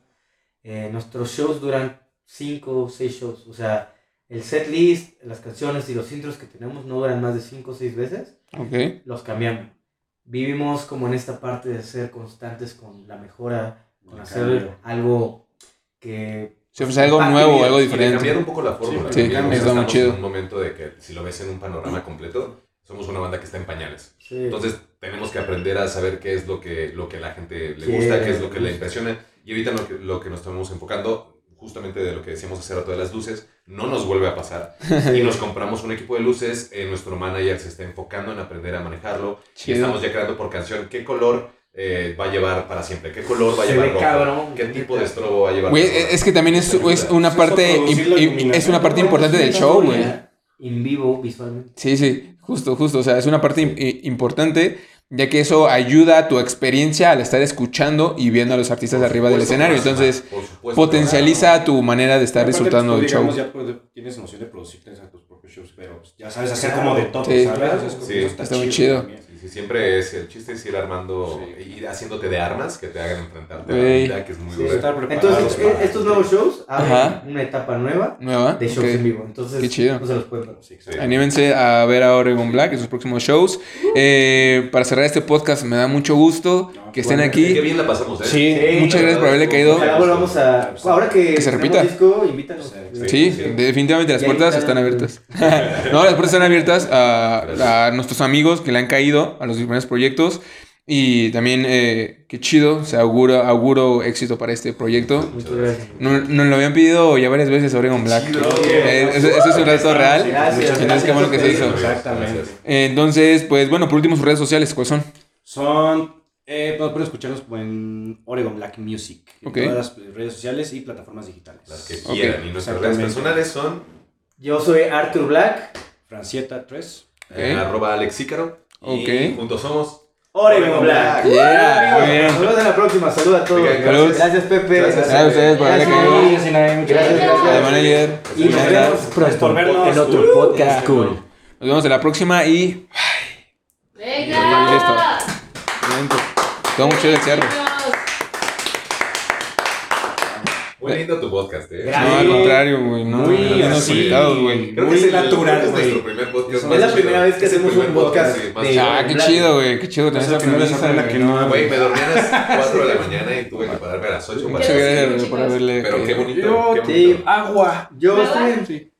eh, nuestros shows duran 5 o 6 shows, o sea, el setlist, las canciones y los intros que tenemos no duran más de 5 o 6 veces, Ok. los cambiamos. Vivimos como en esta parte de ser constantes con la mejora, con hacer algo que... Sí, pues algo impacte nuevo, algo Y de diferente. cambiar un poco la fórmula. Sí, está muy chido. en un momento de que si lo ves en un panorama completo, somos una banda que está en pañales. Sí. Entonces tenemos que aprender a saber qué es lo que, lo que la gente le gusta, qué es lo que le impresiona. Y ahorita lo que, lo que nos estamos enfocando, justamente de lo que decíamos hacer a todas las luces, no nos vuelve a pasar. Y nos compramos un equipo de luces, eh, nuestro manager se está enfocando en aprender a manejarlo. Y Chido. estamos ya creando por canción qué color eh, va a llevar para siempre, qué color va a Se llevar ve rojo, cabrón. qué tipo de estrobo va a llevar. Güey, es que también es, es una parte, producir es una parte importante del show, güey. En vivo, visualmente. Sí, sí, justo, justo. O sea, es una parte importante, ya que eso ayuda a tu experiencia al estar escuchando y viendo a los artistas Por arriba del escenario. Entonces, supuesto, potencializa tu manera de estar Aparte, disfrutando del show. ya pues, tienes noción de producirte a tus propios shows, pero pues, ya sabes hacer como de todo, Sí. ¿sabes? Sí, eso está muy chido. también. Sí, siempre es, el chiste es ir armando, Sí. ir haciéndote de armas que te hagan enfrentarte a la vida, que es muy Sí. preparados Entonces, para- eh, estos nuevos shows abren Ajá. una etapa nueva Nueva. de shows en vivo. Entonces, Qué chido. no se los pueden. Anímense a ver a Oregon Black en sus próximos shows. Eh, para cerrar este podcast, me da mucho gusto No, que estén bueno, Qué aquí. bien la pasamos, ¿eh? Sí, Sí, muchas gracias por haberle caído. a. Ahora que, Que se repita. disco, invítanos. Sí, Sí, Sí. definitivamente las puertas están- abiertas. no, las puertas están abiertas a, a nuestros amigos que le han caído a los diferentes proyectos. Y también, eh, qué chido, se augura, auguro éxito para este proyecto. Muchas gracias. No- Nos lo habían pedido ya varias veces Oregon Black. Chido. Eh, eso, eso es un reto real. Gracias. Entonces, qué bueno que se hizo. Exactamente. Entonces, pues bueno, por último, sus redes sociales, ¿cuáles son? Son, eh, pues, pueden escucharnos en Oregon Black Music. En Ok. todas las redes sociales y plataformas digitales. Las que quieran. Y nuestras redes personales son Yo soy Arthur Black. Francieta 3. eh, Ok. arroba alexícaro. Ok. Y juntos somos Oregon Black. Yeah, muy bien. Nos vemos en la próxima. Saludos a todos. Venga, salud. Gracias, Pepe. Gracias. Gracias a ustedes por haberle Gracias. caído. Gracias, Gracias, gracias. Y nos vemos pronto por vernos. en otro podcast cool. Nos vemos en la próxima y. ¡Venga! Listo. Todo muy chido el cierre. Muy lindo tu podcast, ¿eh? No, al contrario, güey. No, Muy invitados, güey. Creo Muy que es el- natural, que es güey. nuestro primer podcast. Es la chido. primera vez que hacemos un podcast. Ah, qué chido, güey. Qué chido tener Es la esa primera persona que güey. no- Güey, me dormí a las 4 de la mañana y tuve que pararme a las 8 para Muchas gracias por haberle Pero qué bonito, bonito. Agua. Yo estoy Sí.